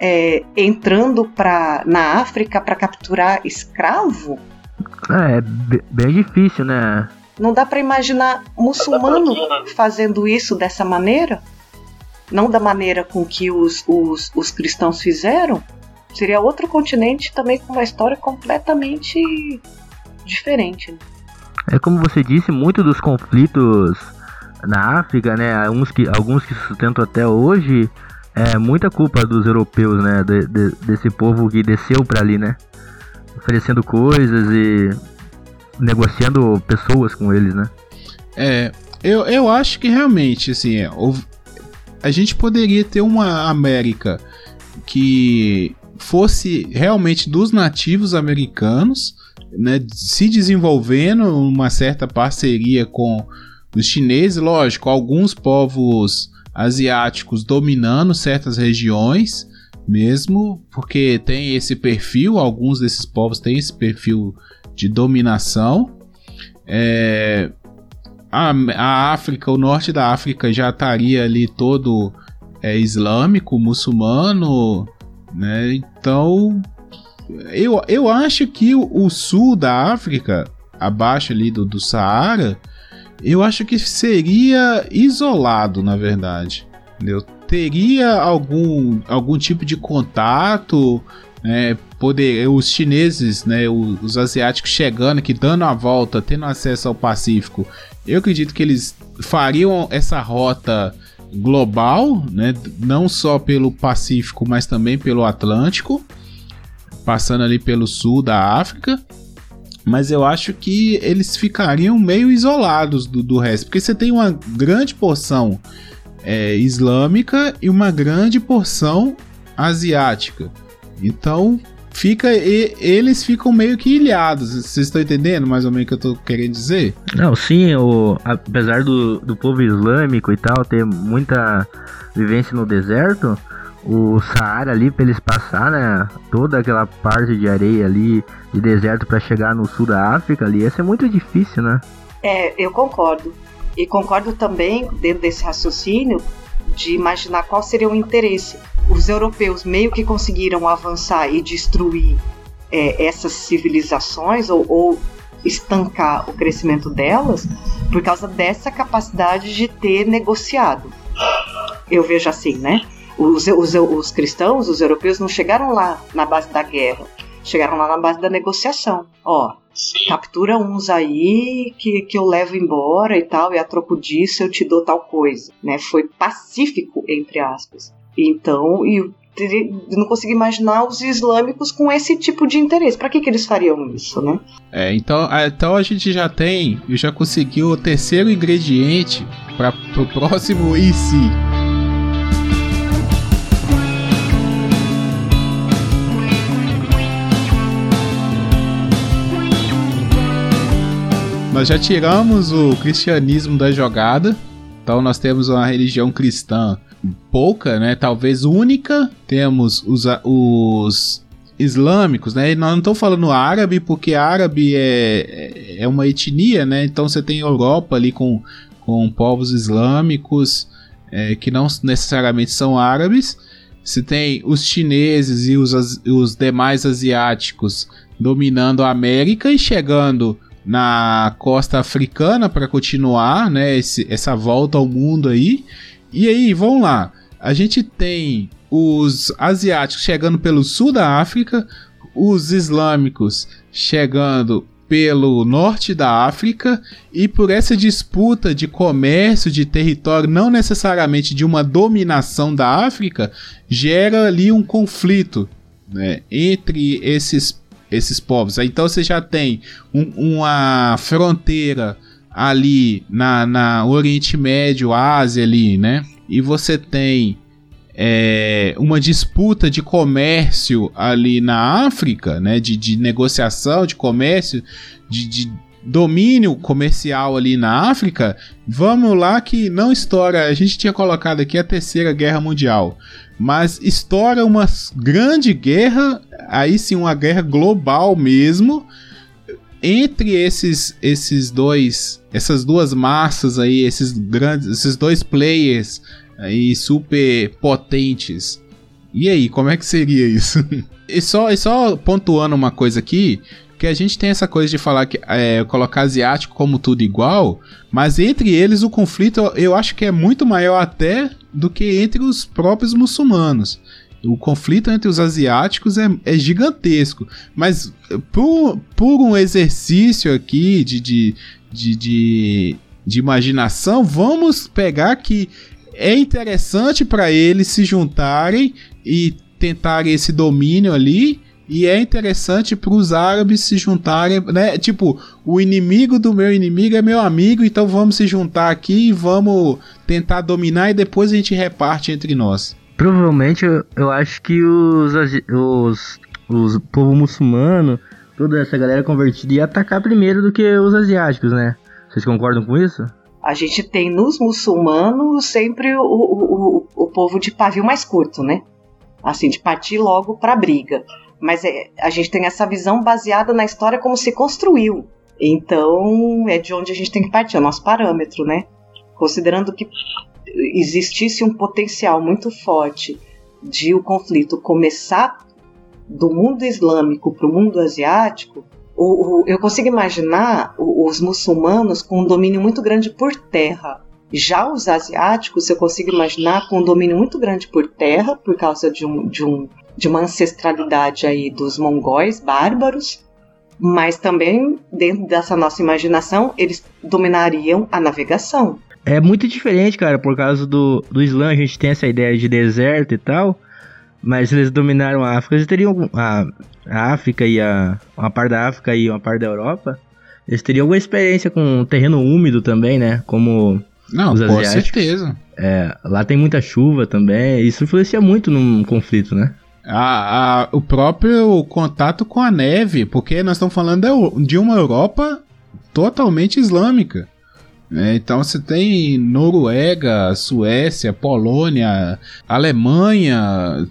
é, entrando pra, na África para capturar escravo? É, be- bem difícil, né? Não dá para imaginar muçulmano fazendo isso dessa maneira? Não da maneira com que os, os, os cristãos fizeram? Seria outro continente também com uma história completamente diferente. né? É como você disse, muito dos conflitos na África, né? Alguns que, alguns que sustentam até hoje, é muita culpa dos europeus, né? de- de- desse povo que desceu pra ali, né? oferecendo coisas e negociando pessoas com eles, né? É, eu, eu acho que realmente, assim, é, a gente poderia ter uma América que fosse realmente dos nativos americanos, né, se desenvolvendo uma certa parceria com os chineses, lógico, alguns povos asiáticos dominando certas regiões, mesmo porque tem esse perfil, alguns desses povos têm esse perfil de dominação. É, a, a África, o norte da África já estaria ali todo é, islâmico, muçulmano, né? Então, eu, eu acho que o, o sul da África, abaixo ali do, do Saara, eu acho que seria isolado, na verdade. Entendeu? Teria algum, algum tipo de contato, né? Poder, os chineses, né? Os, os asiáticos chegando aqui, dando a volta, tendo acesso ao Pacífico. Eu acredito que eles fariam essa rota global, né? Não só pelo Pacífico, mas também pelo Atlântico, passando ali pelo sul da África. Mas eu acho que eles ficariam meio isolados do, do resto, porque você tem uma grande porção é, islâmica e uma grande porção asiática. Então fica e, eles ficam meio que ilhados. Vocês estão entendendo mais ou menos o que eu tô querendo dizer? Não, sim, o, apesar do, do povo islâmico e tal ter muita vivência no deserto, o Saara ali pra eles passar, né, toda aquela parte de areia ali de deserto para chegar no sul da África ali, ia ser muito difícil, né? É, eu concordo. E concordo também, dentro desse raciocínio, de imaginar qual seria o interesse. Os europeus meio que conseguiram avançar e destruir é, essas civilizações ou, ou estancar o crescimento delas por causa dessa capacidade de ter negociado. Eu vejo assim, né? Os, os, os cristãos, os europeus, não chegaram lá na base da guerra, chegaram lá na base da negociação. Ó, captura uns aí que, que eu levo embora e tal, e a troco disso eu te dou tal coisa, né? Foi pacífico, entre aspas. Então, e eu não consigo imaginar os islâmicos com esse tipo de interesse. Pra que, que eles fariam isso, né? É, então, a- então a gente já tem, já conseguiu o terceiro ingrediente para o próximo (laughs) e se. Nós já tiramos o cristianismo da jogada, então nós temos uma religião cristã pouca, né? Talvez única. Temos os, os islâmicos, né? E nós não estamos falando árabe, porque árabe é, é uma etnia, né? Então você tem Europa ali com, com povos islâmicos é, que não necessariamente são árabes. Você tem os chineses e os, os demais asiáticos dominando a América e chegando na costa africana para continuar, né? esse- essa volta ao mundo aí. E aí, vamos lá. A gente tem os asiáticos chegando pelo sul da África, os islâmicos chegando pelo norte da África e por essa disputa de comércio, de território, não necessariamente de uma dominação da África, gera ali um conflito né, entre esses, esses povos. Então você já tem um- uma fronteira ali na, na Oriente Médio, Ásia ali, né? E você tem é, uma disputa de comércio ali na África, né? De, de negociação, de comércio, de, de domínio comercial ali na África. Vamos lá que não estoura. A gente tinha colocado aqui a Terceira Guerra Mundial. Mas estoura uma grande guerra, aí sim uma guerra global mesmo, entre esses esses dois, essas duas massas aí, esses grandes, esses dois players aí super potentes. E aí, como é que seria isso? (laughs) e só e só pontuando uma coisa aqui, que a gente tem essa coisa de falar que é, colocar asiático como tudo igual, mas entre eles o conflito eu, eu acho que é muito maior até do que entre os próprios muçulmanos. O conflito entre os asiáticos é, é gigantesco. Mas por, por um exercício aqui de, de, de, de, de imaginação, vamos pegar que é interessante para eles se juntarem e tentarem esse domínio ali. e é interessante para os árabes se juntarem, né? Tipo, o inimigo do meu inimigo é meu amigo, então vamos se juntar aqui e vamos tentar dominar e depois a gente reparte entre nós. Provavelmente eu, eu acho que os, os, os povo muçulmano, toda essa galera convertida ia atacar primeiro do que os asiáticos, né? Vocês concordam com isso? A gente tem nos muçulmanos sempre o, o, o, o povo de pavio mais curto, né? Assim, de partir logo pra briga. Mas é, a gente tem essa visão baseada na história como se construiu. Então, é de onde a gente tem que partir, é o nosso parâmetro, né? Considerando que existisse um potencial muito forte de o conflito começar do mundo islâmico para o mundo asiático, o- o- eu consigo imaginar os muçulmanos com um domínio muito grande por terra. Já os asiáticos, eu consigo imaginar com um domínio muito grande por terra, por causa de, um, de, um, de uma ancestralidade aí dos mongóis bárbaros, mas também, dentro dessa nossa imaginação, eles dominariam a navegação. É muito diferente, cara, por causa do, do Islã, a gente tem essa ideia de deserto e tal, mas eles dominaram a África, eles teriam a, a África e a uma parte da África e uma parte da Europa, eles teriam alguma experiência com terreno úmido também, né? Como Não, Os com certeza. é, lá tem muita chuva também, isso influencia muito num conflito, né? A, a- o próprio contato com a neve, porque nós estamos falando de uma Europa totalmente islâmica. Né? Então você tem Noruega, Suécia, Polônia, Alemanha,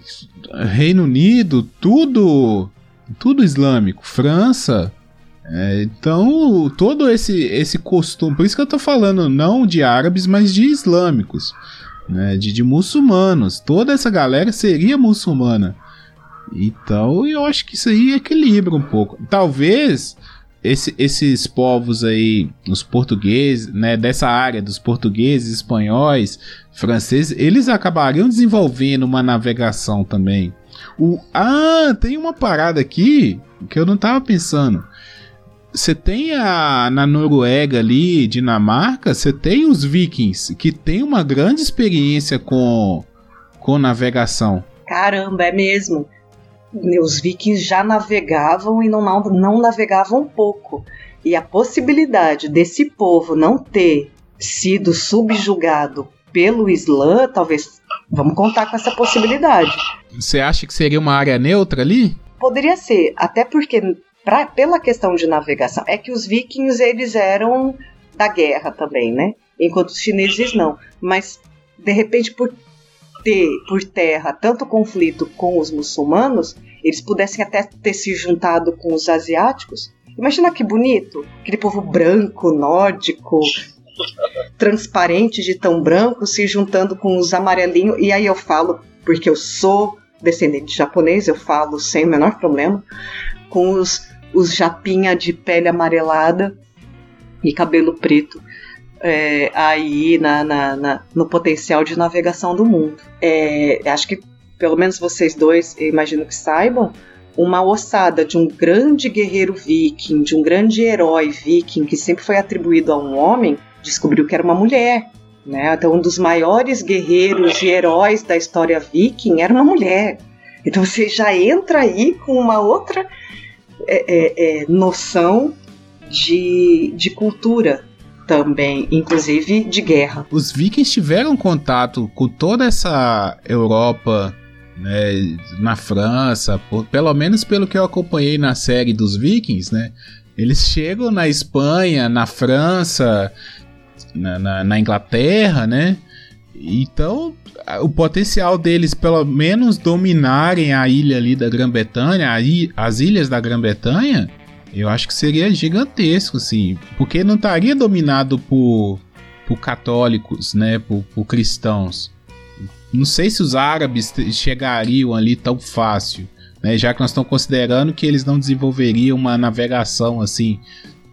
Reino Unido, tudo, tudo islâmico. França. É, então todo esse esse costume, por isso que eu tô falando não de árabes, mas de islâmicos, né? De, de muçulmanos. Toda essa galera seria muçulmana. Então eu acho que isso aí equilibra um pouco. Talvez esse- esses povos aí, os portugueses, né, dessa área dos portugueses, espanhóis, franceses, eles acabariam desenvolvendo uma navegação também. O, ah, tem uma parada aqui que eu não tava pensando. Você tem a, na Noruega ali, Dinamarca, você tem os vikings que tem uma grande experiência com, com navegação. Caramba, é mesmo. Os vikings já navegavam e não, não, não navegavam pouco. E a possibilidade desse povo não ter sido subjugado pelo Islã, talvez. Vamos contar com essa possibilidade. Você acha que seria uma área neutra ali? Poderia ser, até porque, pra, pela questão de navegação, é que os vikings eles eram da guerra também, né? Enquanto os chineses não. Mas, de repente, por ter por terra tanto conflito com os muçulmanos, eles pudessem até ter se juntado com os asiáticos. Imagina que bonito, aquele povo branco, nórdico, transparente de tão branco, se juntando com os amarelinhos. E aí eu falo, porque eu sou descendente de japonês, eu falo sem o menor problema, com os, os japinha de pele amarelada e cabelo preto. É, aí na, na- na- no potencial de navegação do mundo. É, acho que pelo menos vocês dois, imagino que saibam, uma ossada de um grande guerreiro viking, de um grande herói viking que sempre foi atribuído a um homem, descobriu que era uma mulher. Né? Então, um dos maiores guerreiros e heróis da história viking era uma mulher. Então, você já entra aí com uma outra é, é, é, noção de, de cultura também, inclusive de guerra. Os vikings tiveram contato com toda essa Europa, né, na França, por- pelo menos pelo que eu acompanhei na série dos vikings, né? Eles chegam na Espanha, na França, na, na- na Inglaterra, né? Então, o potencial deles, pelo menos, dominarem a ilha ali da Grã-Bretanha, as ilhas da Grã-Bretanha, eu acho que seria gigantesco, assim. Porque não estaria dominado por, por católicos, né? Por, por cristãos. Não sei se os árabes chegariam ali tão fácil, né? Já que nós estamos considerando que eles não desenvolveriam uma navegação assim.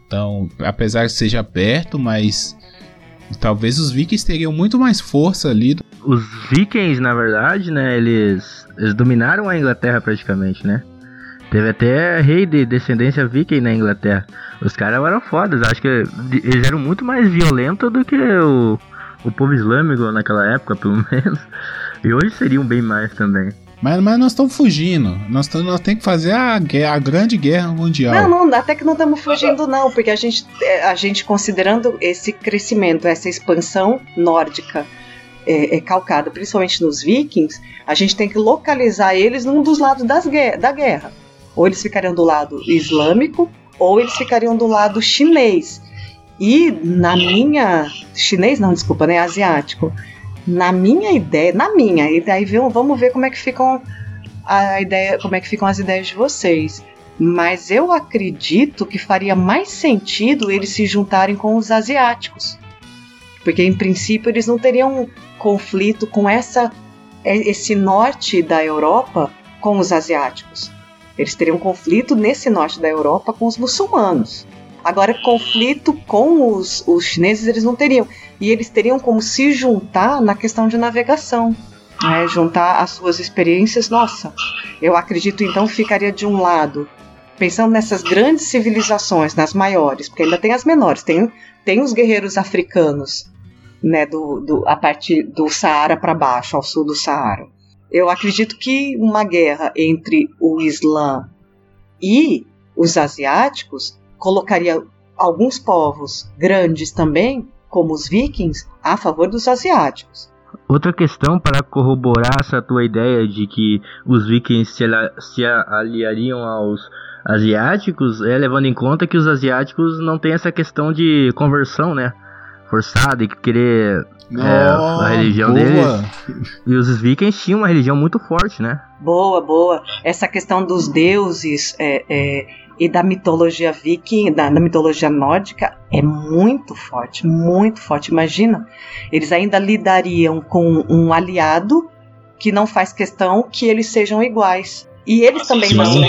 Então, apesar que seja perto, mas talvez os vikings teriam muito mais força ali. Os vikings, na verdade, né, eles, eles dominaram a Inglaterra praticamente, né? Teve até rei de descendência viking na Inglaterra. Os caras eram fodas, acho que eles eram muito mais violentos do que o, o povo islâmico naquela época, pelo (laughs) menos. E hoje seriam bem mais também. Mas, mas nós estamos fugindo. Nós, tamo- nós temos que fazer a, guerra- a grande guerra mundial. Não, não, até que não estamos fugindo, não, porque a gente, é, a gente considerando esse crescimento, essa expansão nórdica é, é, calcada principalmente nos vikings, a gente tem que localizar eles num dos lados das da guerra. Ou eles ficariam do lado islâmico, ou eles ficariam do lado chinês. E na minha. Chinês não, desculpa, né? Asiático. Na minha ideia, na minha, e daí vamos ver como é que ficam a ideia, como é que ficam as ideias de vocês. Mas eu acredito que faria mais sentido eles se juntarem com os asiáticos. Porque em princípio eles não teriam conflito com essa é- esse norte da Europa com os asiáticos. Eles teriam conflito nesse norte da Europa com os muçulmanos. Agora, conflito com os, os chineses eles não teriam. E eles teriam como se juntar na questão de navegação. Né? Juntar as suas experiências. Nossa, eu acredito então ficaria de um lado, pensando nessas grandes civilizações, nas maiores, porque ainda tem as menores, tem, tem os guerreiros africanos, né, do, do, a partir do Saara para baixo, ao sul do Saara. Eu acredito que uma guerra entre o Islã e os asiáticos colocaria alguns povos grandes também, como os vikings, a favor dos asiáticos. Outra questão para corroborar essa tua ideia de que os vikings se, se aliariam aos asiáticos é levando em conta que os asiáticos não têm essa questão de conversão, né? Forçada e querer. Não, a religião boa. deles. E os vikings tinham uma religião muito forte, né? Boa, boa. Essa questão dos deuses é, é, e da mitologia viking, da, da mitologia nórdica, é muito forte, muito forte. Imagina, eles ainda lidariam com um aliado que não faz questão que eles sejam iguais. E eles também Sim. não.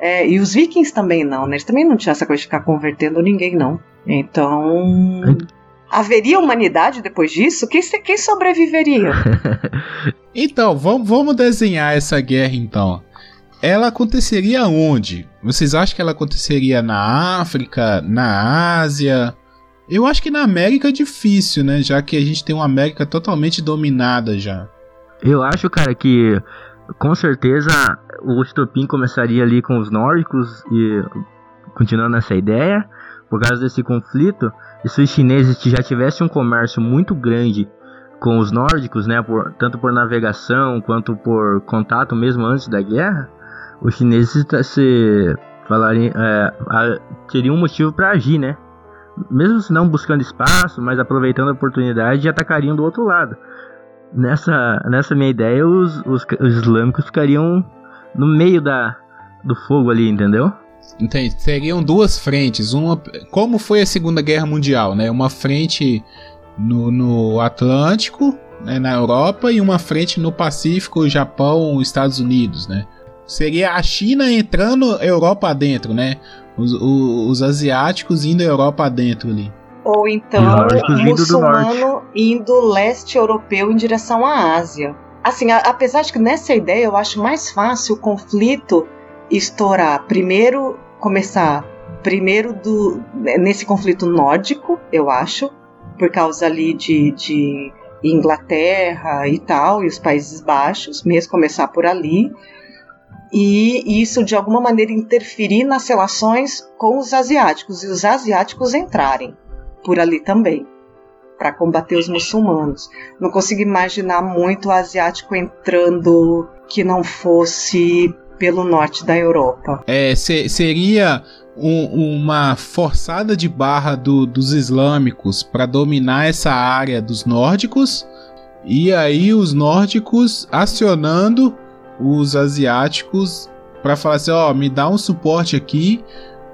É, e os vikings também não, né? Eles também não tinham essa coisa de ficar convertendo ninguém, não. Então. Haveria humanidade depois disso? Quem, quem sobreviveria? (laughs) Então, vamos, vamos desenhar essa guerra então. Ela aconteceria onde? Vocês acham que ela aconteceria na África, na Ásia? Eu acho que na América é difícil, né? Já que a gente tem uma América totalmente dominada já. Eu acho, cara, que com certeza o estopim começaria ali com os nórdicos e continuando essa ideia, por causa desse conflito, e se os chineses já tivessem um comércio muito grande com os nórdicos, né, por, tanto por navegação quanto por contato mesmo antes da guerra, os chineses se falarem, é, teriam um motivo para agir, né? Mesmo se não buscando espaço, mas aproveitando a oportunidade, atacariam do outro lado nessa, nessa minha ideia, os, os, os islâmicos ficariam no meio da, do fogo ali, entendeu? Entende? Teriam duas frentes. Uma, como foi a Segunda Guerra Mundial, né? Uma frente no, no Atlântico, né, na Europa, e uma frente no Pacífico, Japão, Estados Unidos, né? Seria a China entrando Europa adentro, né? Os, o- os asiáticos indo Europa adentro ali. Ou então Os o muçulmano indo leste europeu em direção à Ásia. Assim, a- apesar de que nessa ideia eu acho mais fácil o conflito estourar primeiro, começar primeiro do nesse conflito nórdico, eu acho, por causa ali de, de Inglaterra e tal, e os Países Baixos, mesmo começar por ali. E isso de alguma maneira interferir nas relações com os asiáticos e os asiáticos entrarem por ali também, para combater os muçulmanos. Não consigo imaginar muito o asiático entrando que não fosse pelo norte da Europa. É, se- seria um- uma forçada de barra do- dos islâmicos para dominar essa área dos nórdicos, e aí os nórdicos acionando os asiáticos para falar assim: ó, me dá um suporte aqui,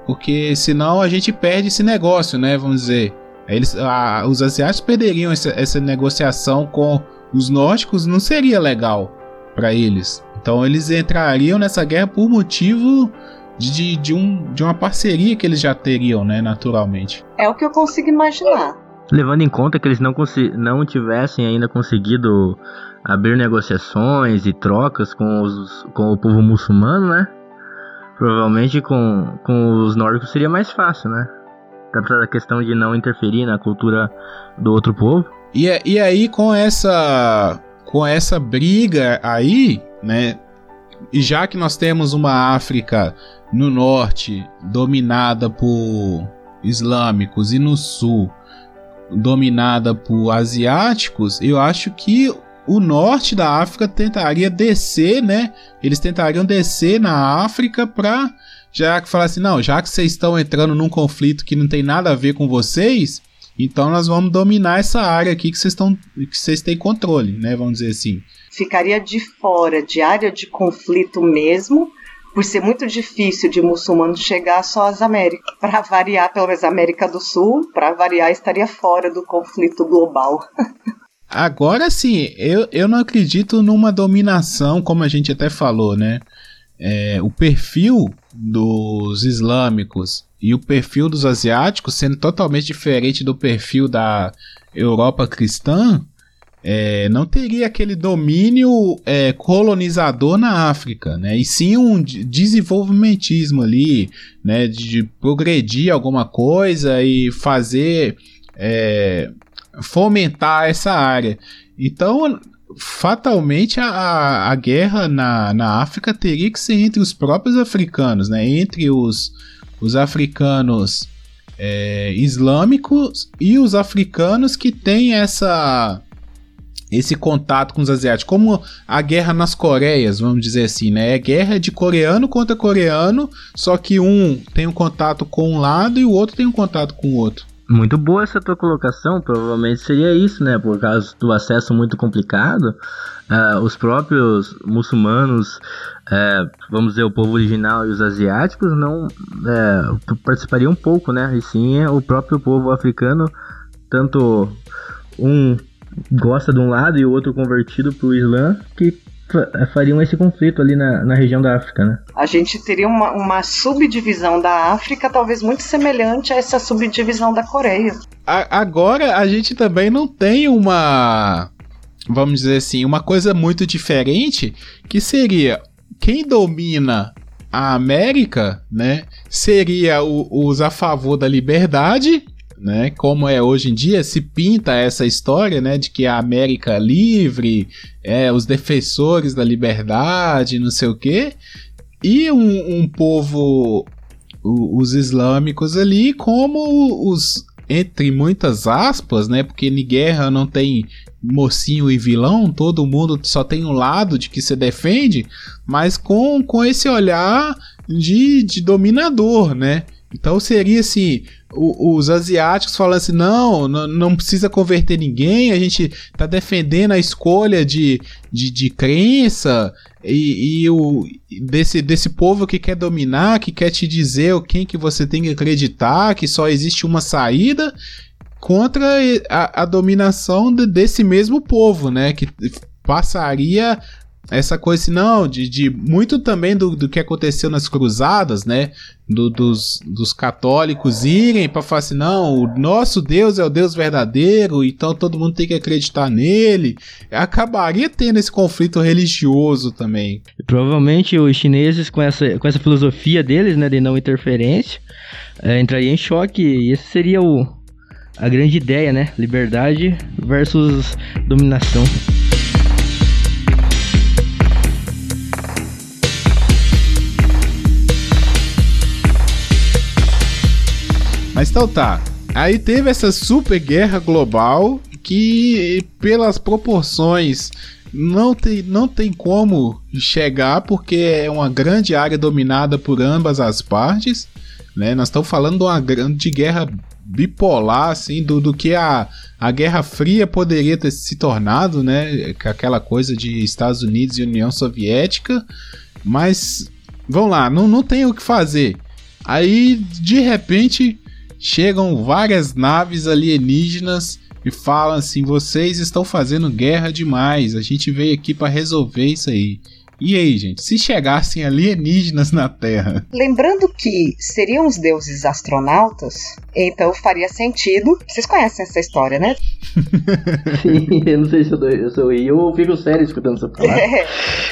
porque senão a gente perde esse negócio, né? Vamos dizer. Eles, a- os asiáticos perderiam essa, essa negociação com os nórdicos, não seria legal para eles. Então eles entrariam nessa guerra por motivo de, de, de um, de uma parceria que eles já teriam, né, naturalmente. É o que eu consigo imaginar. Levando em conta que eles não, consi- não tivessem ainda conseguido abrir negociações e trocas com, os, com o povo muçulmano, né? Provavelmente com, com os nórdicos seria mais fácil, né? Até a questão de não interferir na cultura do outro povo. E, a- e aí com essa com essa briga aí, né? E já que nós temos uma África no norte dominada por islâmicos e no sul dominada por asiáticos, eu acho que o norte da África tentaria descer, né? Eles tentariam descer na África para já que falar assim, não, já que vocês estão entrando num conflito que não tem nada a ver com vocês, então nós vamos dominar essa área aqui que vocês estão que vocês têm controle, né? Vamos dizer assim. Ficaria de fora de área de conflito mesmo, por ser muito difícil de muçulmanos chegar só às Américas. (laughs) Para variar, pelo menos América do Sul, para variar, estaria fora do conflito global. (laughs) Agora sim, eu, eu não acredito numa dominação, como a gente até falou, né? É, o perfil dos islâmicos e o perfil dos asiáticos sendo totalmente diferente do perfil da Europa cristã, é, não teria aquele domínio é, colonizador na África, né? E sim um desenvolvimentismo ali, né? De progredir alguma coisa e fazer é, fomentar essa área. Então, fatalmente a, a guerra na, na África teria que ser entre os próprios africanos, né? Entre os, os africanos é, islâmicos e os africanos que têm essa esse contato com os asiáticos, como a guerra nas Coreias, vamos dizer assim, né? É guerra de coreano contra coreano, só que um tem um contato com um lado e o outro tem um contato com o outro. Muito boa essa tua colocação, provavelmente seria isso, né? Por causa do acesso muito complicado, uh, os próprios muçulmanos, uh, vamos dizer, o povo original e os asiáticos não uh, participariam um pouco, né? E sim o próprio povo africano, tanto um gosta de um lado e o outro convertido para o Islã, que fariam esse conflito ali na, na região da África, né? A gente teria uma, uma subdivisão da África, talvez muito semelhante a essa subdivisão da Coreia. A, agora a gente também não tem uma, vamos dizer assim, uma coisa muito diferente, que seria quem domina a América, né, seria o, os a favor da liberdade né? Como é hoje em dia, se pinta essa história, né, de que a América livre, é os defensores da liberdade, não sei o quê, e um, um povo, o, os islâmicos ali, como os entre muitas aspas, né? Porque em guerra não tem mocinho e vilão, todo mundo só tem um lado de que se defende, mas com, com esse olhar de, de dominador, né? Então seria assim, o, os asiáticos falando assim, não, não, não, precisa converter ninguém, a gente tá defendendo a escolha de, de, de crença e, e, o, desse, desse povo que quer dominar, que quer te dizer quem que você tem que acreditar, que só existe uma saída contra a, a dominação de, desse mesmo povo, né, que passaria essa coisa assim, não, de, de muito também do, do que aconteceu nas cruzadas, né? Do, dos, dos católicos irem para falar assim, não, o nosso Deus é o Deus verdadeiro, então todo mundo tem que acreditar nele. Acabaria tendo esse conflito religioso também. Provavelmente os chineses, com essa, com essa filosofia deles, né, de não interferência, é, entrariam em choque e esse seria o, a grande ideia, né? Liberdade versus dominação. Mas então tá. Aí teve essa super guerra global que, pelas proporções, não tem, não tem como chegar porque é uma grande área dominada por ambas as partes. Né? Nós estamos falando de uma grande guerra bipolar, assim, do, do que a, a Guerra Fria poderia ter se tornado, né? Aquela coisa de Estados Unidos e União Soviética. Mas, vamos lá, não, não tem o que fazer. Aí, de repente, chegam várias naves alienígenas e falam assim: vocês estão fazendo guerra demais, a gente veio aqui para resolver isso aí. E aí, gente, se chegassem alienígenas na Terra? Lembrando que seriam os deuses astronautas, então faria sentido. Vocês conhecem essa história, né? (laughs) Sim, eu não sei se eu, dou, eu sou eu ou fico sério escutando essa (laughs) palavra. É,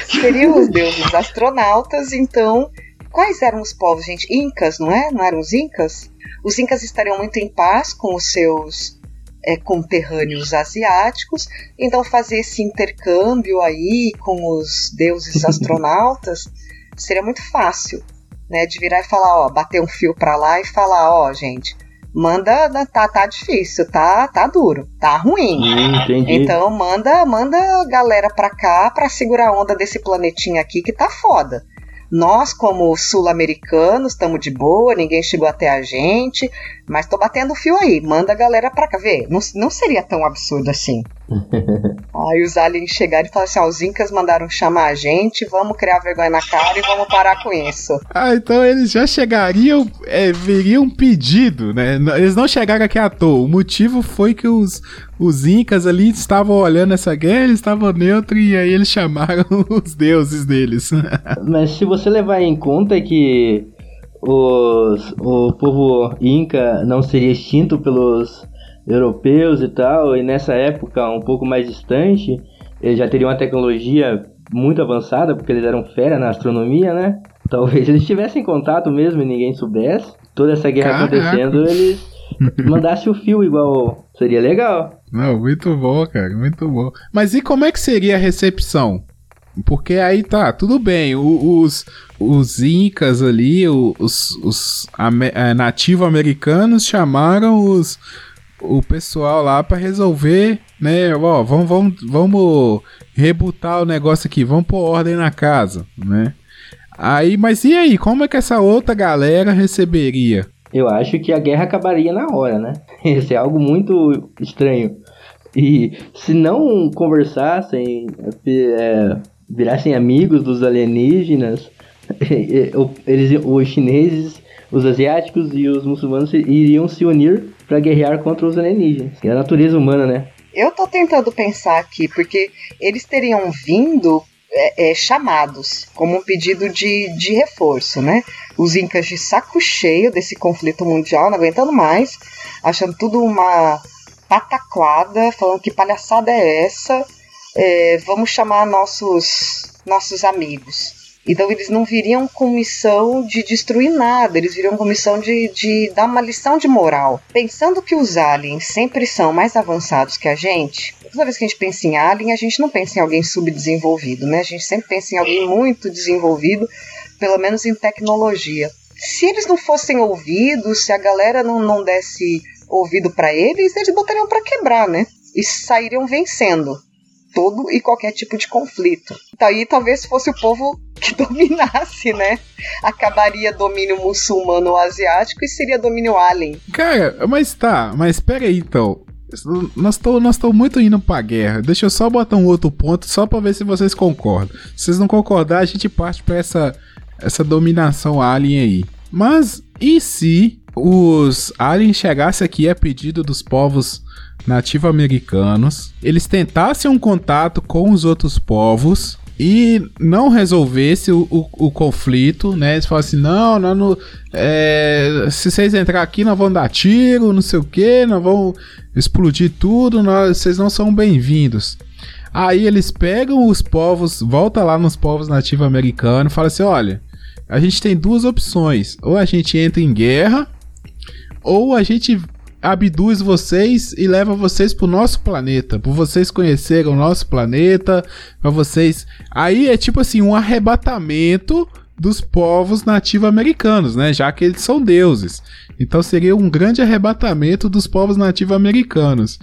seriam os deuses astronautas, então. Quais eram os povos, gente? Incas, não é? Não eram os Incas? Os incas estariam muito em paz com os seus é, conterrâneos asiáticos, então fazer esse intercâmbio aí com os deuses (laughs) astronautas seria muito fácil, né? De virar e falar, ó, bater um fio para lá e falar, ó, gente, manda, tá, tá difícil, tá, tá duro, tá ruim. Entendi. Então manda, manda a galera pra cá pra segurar a onda desse planetinha aqui que tá foda. Nós, como sul-americanos, estamos de boa, ninguém chegou até a gente, mas tô batendo fio aí, manda a galera pra cá. Vê, não, não seria tão absurdo assim. (laughs) aí os aliens chegaram e falaram assim: ó, os incas mandaram chamar a gente, vamos criar vergonha na cara e vamos parar com isso. Ah, então eles já chegariam, é, viriam pedido, né? Eles não chegaram aqui à toa. O motivo foi que os, os incas ali estavam olhando essa guerra, eles estavam neutros e aí eles (laughs) chamaram os deuses deles. Mas se você levar em conta que os, o povo inca não seria extinto pelos europeus e tal, e nessa época um pouco mais distante, eles já teriam uma tecnologia muito avançada, porque eles eram fera na astronomia, né? (laughs) Talvez eles tivessem contato mesmo e ninguém soubesse. Toda essa guerra Caraca. acontecendo, eles (laughs) mandassem o fio igual. Seria legal. Não, muito bom, cara, muito bom. Mas e como é que seria a recepção? Porque aí tá, tudo bem, os, os incas ali, os, os ame- eh, nativo-americanos chamaram os, o pessoal lá pra resolver, né, ó, vamos, vamos, vamos rebutar o negócio aqui, vamos pôr ordem na casa, né. Aí, mas e aí, como é que essa outra galera receberia? Eu acho que a guerra acabaria na hora, né? (laughs) Isso é algo muito estranho. E se não conversassem, é, virassem amigos dos alienígenas, (laughs) eles, os chineses, os asiáticos e os muçulmanos iriam se unir para guerrear contra os alienígenas. É a natureza humana, né? Eu tô tentando pensar aqui, porque eles teriam vindo é, é, chamados como um pedido de, de reforço, né? Os incas de saco cheio desse conflito mundial, não aguentando mais, achando tudo uma pataquada, falando que palhaçada é essa, é, vamos chamar nossos, nossos amigos. Então eles não viriam com missão de destruir nada, eles viriam com missão de, de dar uma lição de moral. Pensando que os aliens sempre são mais avançados que a gente, toda vez que a gente pensa em alien, a gente não pensa em alguém subdesenvolvido, né? A gente sempre pensa em alguém muito desenvolvido, pelo menos em tecnologia. Se eles não fossem ouvidos, se a galera não, não desse ouvido para eles, eles botariam para quebrar, né? E sairiam vencendo todo e qualquer tipo de conflito. Então aí talvez fosse o povo que (laughs) dominasse, né? Acabaria domínio muçulmano ou asiático e seria domínio alien. Cara, mas tá, mas pera aí então. Nós estamos nós muito indo pra guerra. Deixa eu só botar um outro ponto, só pra ver se vocês concordam. Se vocês não concordar, a gente parte pra essa, essa dominação alien aí. Mas e se os aliens chegassem aqui a pedido dos povos nativo-americanos, eles tentassem um contato com os outros povos e não resolvesse o, o, o conflito, né? Eles falassem, não, nós não, é, se vocês entrar aqui, nós vamos dar tiro, não sei o que, nós vamos explodir tudo, nós, vocês não são bem-vindos. Aí eles pegam os povos, volta lá nos povos nativo-americanos e fala assim, olha, a gente tem duas opções, ou a gente entra em guerra, ou a gente abduz vocês e leva vocês pro nosso planeta, para vocês conhecerem o nosso planeta, para vocês. Aí é tipo assim um arrebatamento dos povos nativo-americanos, né? Já que eles são deuses. Então seria um grande arrebatamento dos povos nativo-americanos.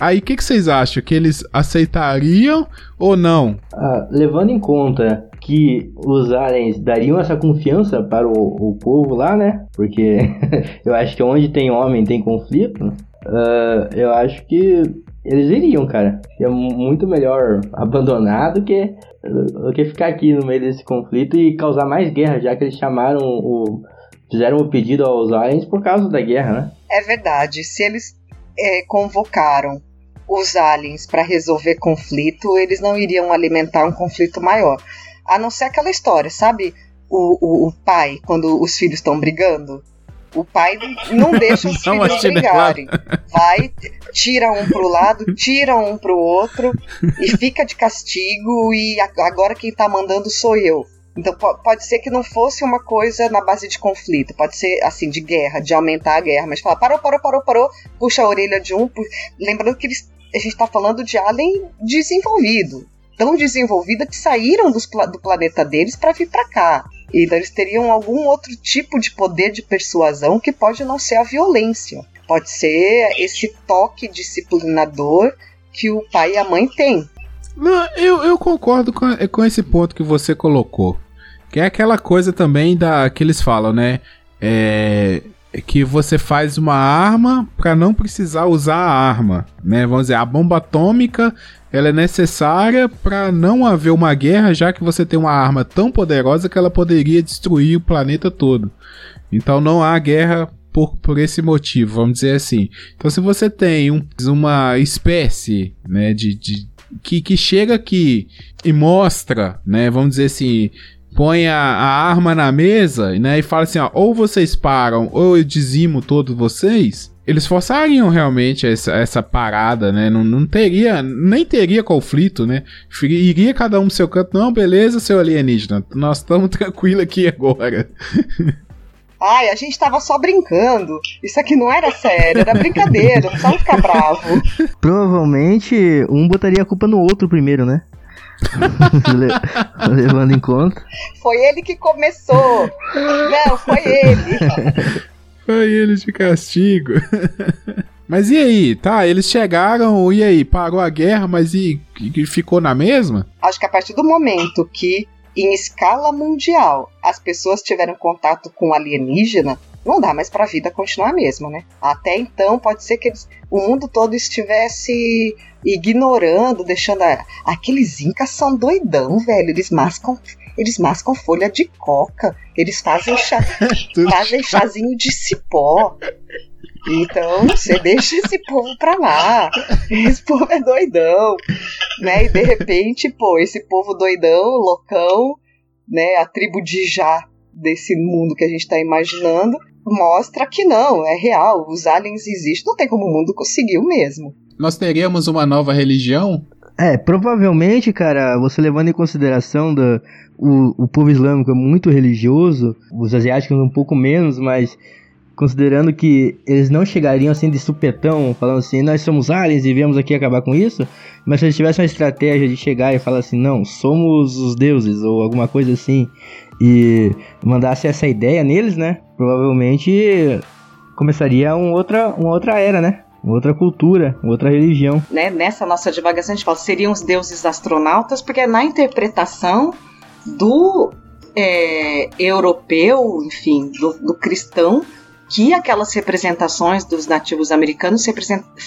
Aí o que, que vocês acham? Que eles aceitariam ou não? Ah, levando em conta que os aliens dariam essa confiança para o, o povo lá, né? Porque (laughs) eu acho que onde tem homem tem conflito. ah, eu acho que eles iriam, cara. É mu- muito melhor abandonar do que, do que ficar aqui no meio desse conflito e causar mais guerra, já que eles chamaram o. fizeram o pedido aos aliens por causa da guerra, né? É verdade, se eles é, convocaram os aliens para resolver conflito, eles não iriam alimentar um conflito maior. A não ser aquela história, sabe? O, o, o pai, quando os filhos estão brigando, o pai não (laughs) deixa os uma filhos brigarem. Vai, tira um pro lado, tira um pro outro e fica de castigo. E agora quem tá mandando sou eu. Então po- pode ser que não fosse uma coisa na base de conflito, pode ser assim, de guerra, de aumentar a guerra, mas falar, parou, parou, parou, parou, puxa a orelha de um. Lembrando que eles, a gente tá falando de alien desenvolvido. Tão desenvolvida que saíram dos do planeta deles para vir para cá. Então eles teriam algum outro tipo de poder de persuasão que pode não ser a violência. Pode ser esse toque disciplinador que o pai e a mãe têm. Não, eu, eu concordo com, com esse ponto que você colocou. Que é aquela coisa também da que eles falam, né? É, que você faz uma arma para não precisar usar a arma, né? Vamos dizer, a bomba atômica ela é necessária para não haver uma guerra, já que você tem uma arma tão poderosa que ela poderia destruir o planeta todo. Então não há guerra por, por esse motivo, vamos dizer assim. Então se você tem um- uma espécie, né, de, de que, que chega aqui e mostra, né, vamos dizer assim, põe a, a arma na mesa, né, e fala assim, ó, ou vocês param, ou eu dizimo todos vocês, eles forçariam realmente essa, essa parada, né, não, não teria, nem teria conflito, né, iria cada um pro seu canto, não, beleza, seu alienígena, nós estamos (laughs) tranquilos aqui agora. (laughs) Ai, a gente tava só brincando. Isso aqui não era sério, era brincadeira, não precisava ficar bravo. (laughs) Provavelmente um botaria a culpa no outro primeiro, né? Le- Levando em conta. Foi ele que começou. Não, foi ele. Foi eles de castigo. (laughs) mas e aí? Tá, eles chegaram, e aí? Parou a guerra, mas e, e ficou na mesma? Acho que a partir do momento que, em escala mundial, as pessoas tiveram contato com alienígena, não dá mais pra vida continuar a mesma, né? Até então, pode ser que eles- o mundo todo estivesse ignorando, deixando. A, aqueles incas são doidão, velho. Eles mascam. Eles mascam folha de coca. Eles fazem chá, (laughs) fazem chazinho de cipó. Então, você deixa esse povo pra lá. Esse povo é doidão. Né? E de repente, pô, esse povo doidão, loucão, né? A tribo de Já desse mundo que a gente tá imaginando, mostra que não, é real. Os aliens existem, não tem como o mundo conseguir o mesmo. Nós teríamos uma nova religião? É, provavelmente, cara, você levando em consideração o, o povo islâmico é muito religioso, os asiáticos um pouco menos, mas considerando que eles não chegariam assim de supetão, falando assim, nós somos aliens e viemos aqui acabar com isso, mas se eles tivessem uma estratégia de chegar e falar assim, não, somos os deuses, ou alguma coisa assim, e mandasse essa ideia neles, né, provavelmente começaria uma outra, uma outra era, né? Outra cultura, outra religião. né, nessa nossa divagação, a gente fala seriam os deuses astronautas, porque na interpretação do é, europeu, enfim, do, do cristão, que aquelas representações dos nativos americanos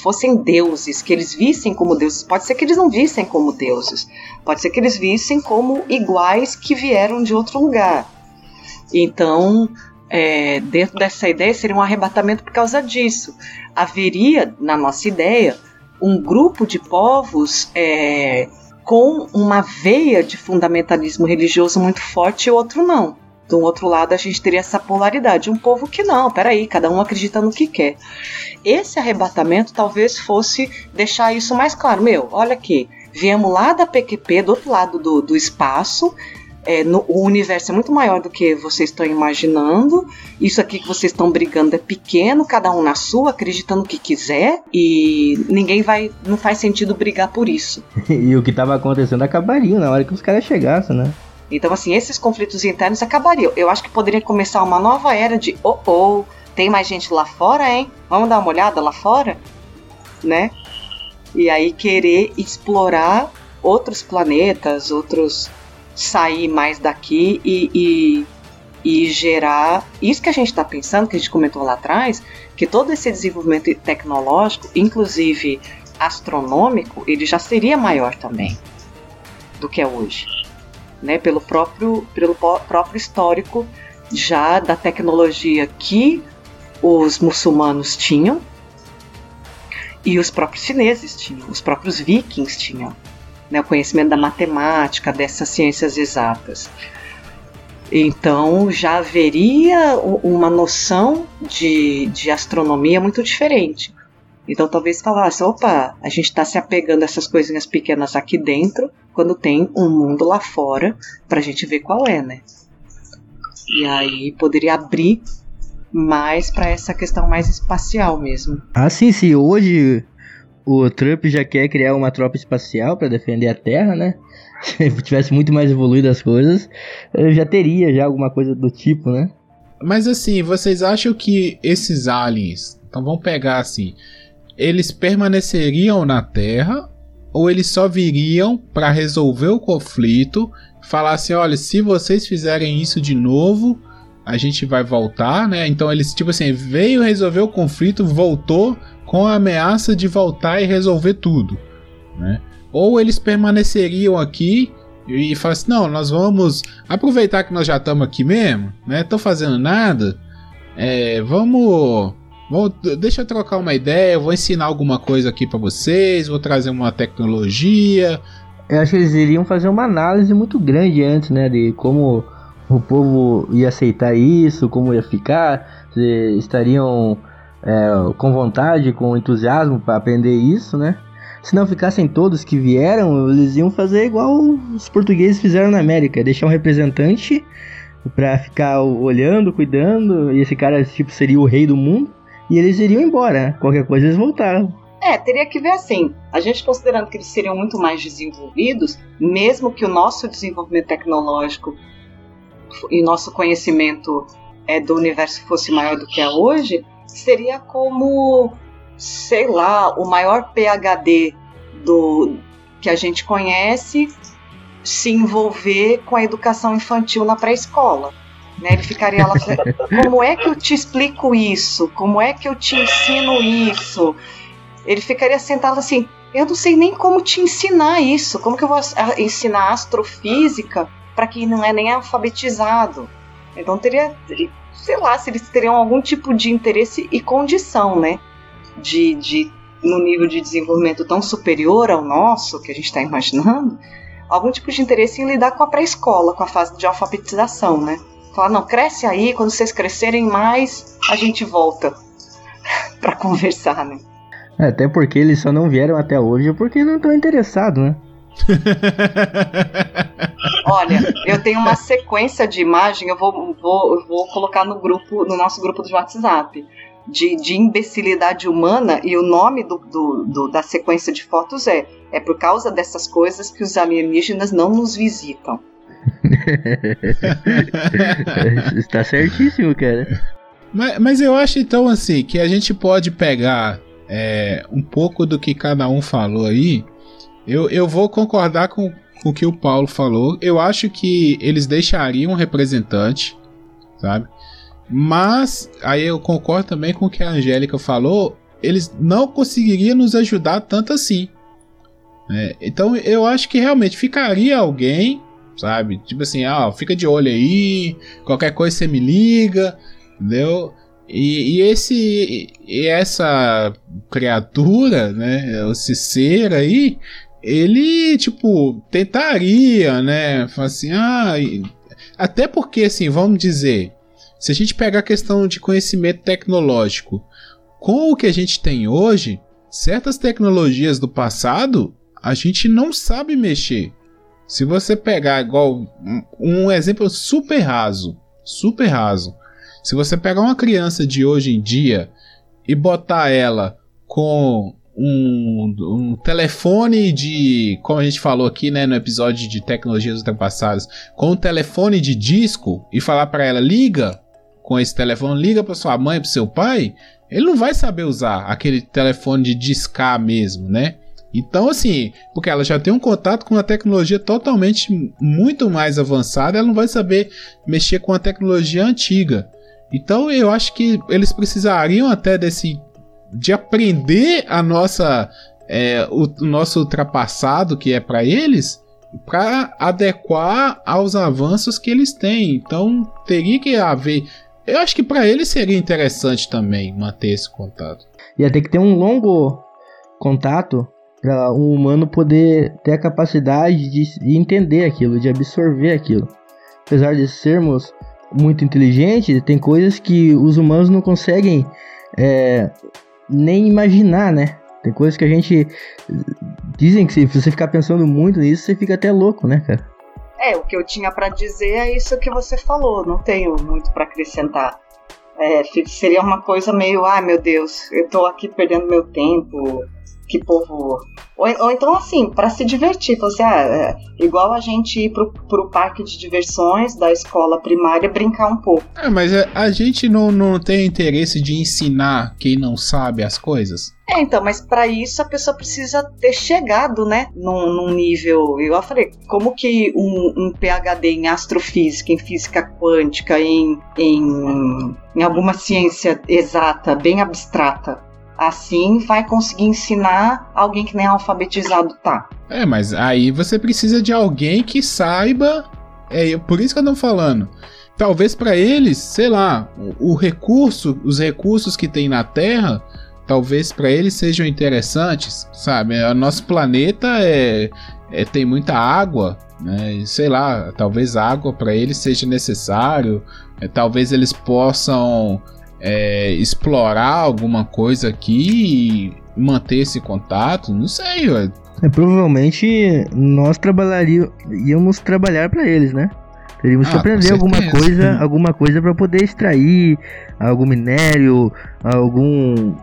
fossem deuses, que eles vissem como deuses. Pode ser que eles não vissem como deuses, pode ser que eles vissem como iguais que vieram de outro lugar. Então, é, dentro dessa ideia, seria um arrebatamento por causa disso. Haveria, na nossa ideia, um grupo de povos é, com uma veia de fundamentalismo religioso muito forte e outro não. Do outro lado, a gente teria essa polaridade. Um povo que não, peraí, cada um acredita no que quer. Esse arrebatamento talvez fosse deixar isso mais claro. Meu, olha aqui, viemos lá da PQP, do outro lado do, do espaço, é, no- o universo é muito maior do que vocês estão imaginando. Isso aqui que vocês estão brigando é pequeno, cada um na sua, acreditando o que quiser, e ninguém vai. Não faz sentido brigar por isso. (laughs) e o que tava acontecendo acabaria na hora que os caras chegassem, né? Então, assim, esses conflitos internos acabariam. Eu acho que poderia começar uma nova era de oh oh, tem mais gente lá fora, hein? Vamos dar uma olhada lá fora? Né? E aí querer explorar outros planetas, outros. Sair mais daqui e, e, e gerar. Isso que a gente está pensando, que a gente comentou lá atrás, que todo esse desenvolvimento tecnológico, inclusive astronômico, ele já seria maior também do que é hoje né, pelo próprio, pelo próprio histórico já da tecnologia que os muçulmanos tinham e os próprios chineses tinham, os próprios vikings tinham, né, o conhecimento da matemática, dessas ciências exatas. Então já haveria uma noção de, de astronomia muito diferente. Então talvez falasse, opa, a gente está se apegando a essas coisinhas pequenas aqui dentro, quando tem um mundo lá fora pra gente ver qual é, né? E aí poderia abrir mais para essa questão mais espacial mesmo. Ah, sim, sim. Hoje o Trump já quer criar uma tropa espacial para defender a Terra, né? (laughs) Se tivesse muito mais evoluído as coisas, já teria já alguma coisa do tipo, né? Mas assim, vocês acham que esses aliens, então vamos pegar assim, eles permaneceriam na Terra ou eles só viriam para resolver o conflito, falar assim, olha, se vocês fizerem isso de novo, a gente vai voltar, né? Então eles tipo assim, veio resolver o conflito, voltou com a ameaça de voltar e resolver tudo, né? Ou eles permaneceriam aqui e falam assim, não, nós vamos aproveitar que nós já estamos aqui mesmo, né? Tô fazendo nada, é, vamos Vou, deixa eu trocar uma ideia, vou ensinar alguma coisa aqui para vocês, vou trazer uma tecnologia. Eu acho que eles iriam fazer uma análise muito grande antes, né, de como o povo ia aceitar isso, como ia ficar, estariam é, com vontade, com entusiasmo para aprender isso, né? Se não ficassem todos que vieram, eles iam fazer igual os portugueses fizeram na América, deixar um representante para ficar olhando, cuidando, e esse cara tipo seria o rei do mundo e eles iriam embora. Né? Qualquer coisa eles voltaram. É, teria que ver assim. A gente considerando que eles seriam muito mais desenvolvidos, mesmo que o nosso desenvolvimento tecnológico e nosso conhecimento é, do universo fosse maior do que é hoje, seria como, sei lá, o maior PhD do que a gente conhece se envolver com a educação infantil na pré-escola. Né? Ele ficaria lá (laughs) como é que eu te explico isso? Como é que eu te ensino isso? Ele ficaria sentado assim, eu não sei nem como te ensinar isso. Como que eu vou ensinar astrofísica para quem não é nem alfabetizado? Então teria, sei lá, se eles teriam algum tipo de interesse e condição, né? De, de no nível de desenvolvimento tão superior ao nosso que a gente está imaginando, algum tipo de interesse em lidar com a pré-escola, com a fase de alfabetização, né? Falar, não, cresce aí, quando vocês crescerem mais, a gente volta (laughs) para conversar, né? É, até porque eles só não vieram até hoje porque não estão interessados, né? (laughs) Olha, eu tenho uma sequência de imagem, eu vou, vou, vou colocar no grupo, no nosso grupo do WhatsApp, de, de imbecilidade humana, e o nome do, do, do, da sequência de fotos é É por causa dessas coisas que os alienígenas não nos visitam. (laughs) Está certíssimo, cara. Mas, mas, eu acho então assim que a gente pode pegar é, um pouco do que cada um falou aí. Eu, eu vou concordar com, com o que o Paulo falou. Eu acho que eles deixariam um representante, sabe? Mas aí eu concordo também com o que a Angélica falou. Eles não conseguiriam nos ajudar tanto assim. É, então eu acho que realmente ficaria alguém sabe? Tipo assim, ah, fica de olho aí, qualquer coisa você me liga, entendeu? E, e esse e essa criatura, né, esse ser aí, ele tipo tentaria, né, assim, ah, até porque assim, vamos dizer, se a gente pegar a questão de conhecimento tecnológico, com o que a gente tem hoje, certas tecnologias do passado a gente não sabe mexer. Se você pegar igual um exemplo super raso, super raso. Se você pegar uma criança de hoje em dia e botar ela com um, um, telefone de, como a gente falou aqui, né, no episódio de tecnologias ultrapassadas, com um telefone de disco e falar para ela liga com esse telefone, liga para sua mãe, para seu pai, ele não vai saber usar aquele telefone de discar mesmo, né? Então, assim, porque ela já tem um contato com uma tecnologia totalmente muito mais avançada, ela não vai saber mexer com a tecnologia antiga. Então, eu acho que eles precisariam até desse de aprender a nossa é, o, o nosso ultrapassado que é para eles para adequar aos avanços que eles têm. Então, teria que haver eu acho que para eles seria interessante também manter esse contato. Ia ter que ter um longo contato para um humano poder ter a capacidade de entender aquilo, de absorver aquilo. Apesar de sermos muito inteligentes, tem coisas que os humanos não conseguem é, nem imaginar, né? Tem coisas que a gente. Dizem que se você ficar pensando muito nisso, você fica até louco, né, cara? É, o que eu tinha pra dizer é isso que você falou, não tenho muito pra acrescentar. É, seria uma coisa meio, ai meu Deus, eu tô aqui perdendo meu tempo, que povo. Ou, ou então assim, pra se divertir, falar assim, ah, é, igual a gente ir pro, pro parque de diversões da escola primária brincar um pouco. É, mas a, a gente não, não tem interesse de ensinar quem não sabe as coisas. É, então, mas pra isso a pessoa precisa ter chegado, né, num, num nível. Igual eu falei, como que um, um PhD em astrofísica, em física quântica, em, em, em alguma ciência exata, bem abstrata, assim vai conseguir ensinar alguém que nem alfabetizado tá? É, mas aí você precisa de alguém que saiba. É por isso que eu tô falando. Talvez pra eles, sei lá, o, o recurso, os recursos que tem na Terra, talvez pra eles sejam interessantes, sabe? O nosso planeta é, é tem muita água, né? Sei lá, talvez água pra eles seja necessário. é, talvez eles possam é, explorar alguma coisa aqui e manter esse contato. Não sei, ué. É, provavelmente nós trabalharíamos, íamos trabalhar pra eles, né? Teríamos que Ah, com aprender alguma coisa, (laughs) alguma coisa para poder extrair algum minério, algum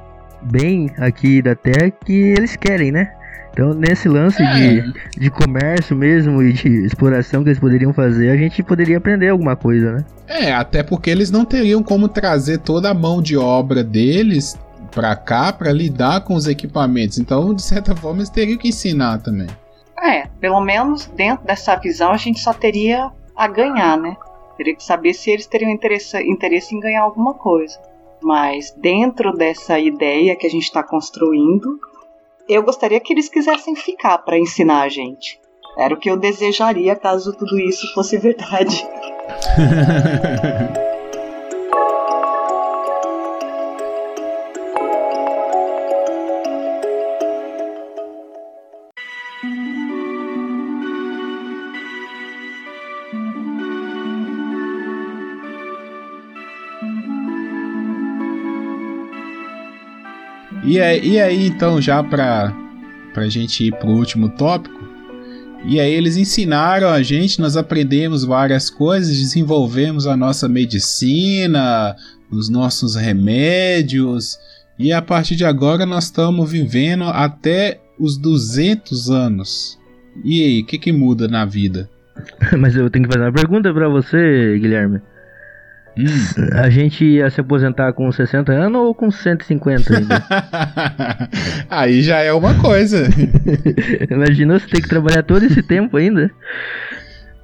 bem aqui da Terra que eles querem, né? Então, nesse lance de, É, de comércio mesmo e de exploração que eles poderiam fazer, a gente poderia aprender alguma coisa, né? É, até porque eles não teriam como trazer toda a mão de obra deles pra cá pra lidar com os equipamentos. Então, de certa forma, eles teriam que ensinar também. É, pelo menos dentro dessa visão a gente só teria a ganhar, né? Teria que saber se eles teriam interesse, interesse em ganhar alguma coisa. Mas dentro dessa ideia que a gente está construindo, eu gostaria que eles quisessem ficar para ensinar a gente. Era o que eu desejaria caso tudo isso fosse verdade. (laughs) E aí, e aí, então, já pra, pra gente ir pro último tópico. E aí eles ensinaram a gente, nós aprendemos várias coisas, desenvolvemos a nossa medicina, os nossos remédios. E a partir de agora nós estamos vivendo até os 200 anos. E aí, o que, que muda na vida? (laughs) Mas eu tenho que fazer uma pergunta pra você, Guilherme. Hum. A gente ia se aposentar com 60 anos ou com 150 ainda? (laughs) aí já é uma coisa. (laughs) Imagina você ter que trabalhar todo esse tempo ainda.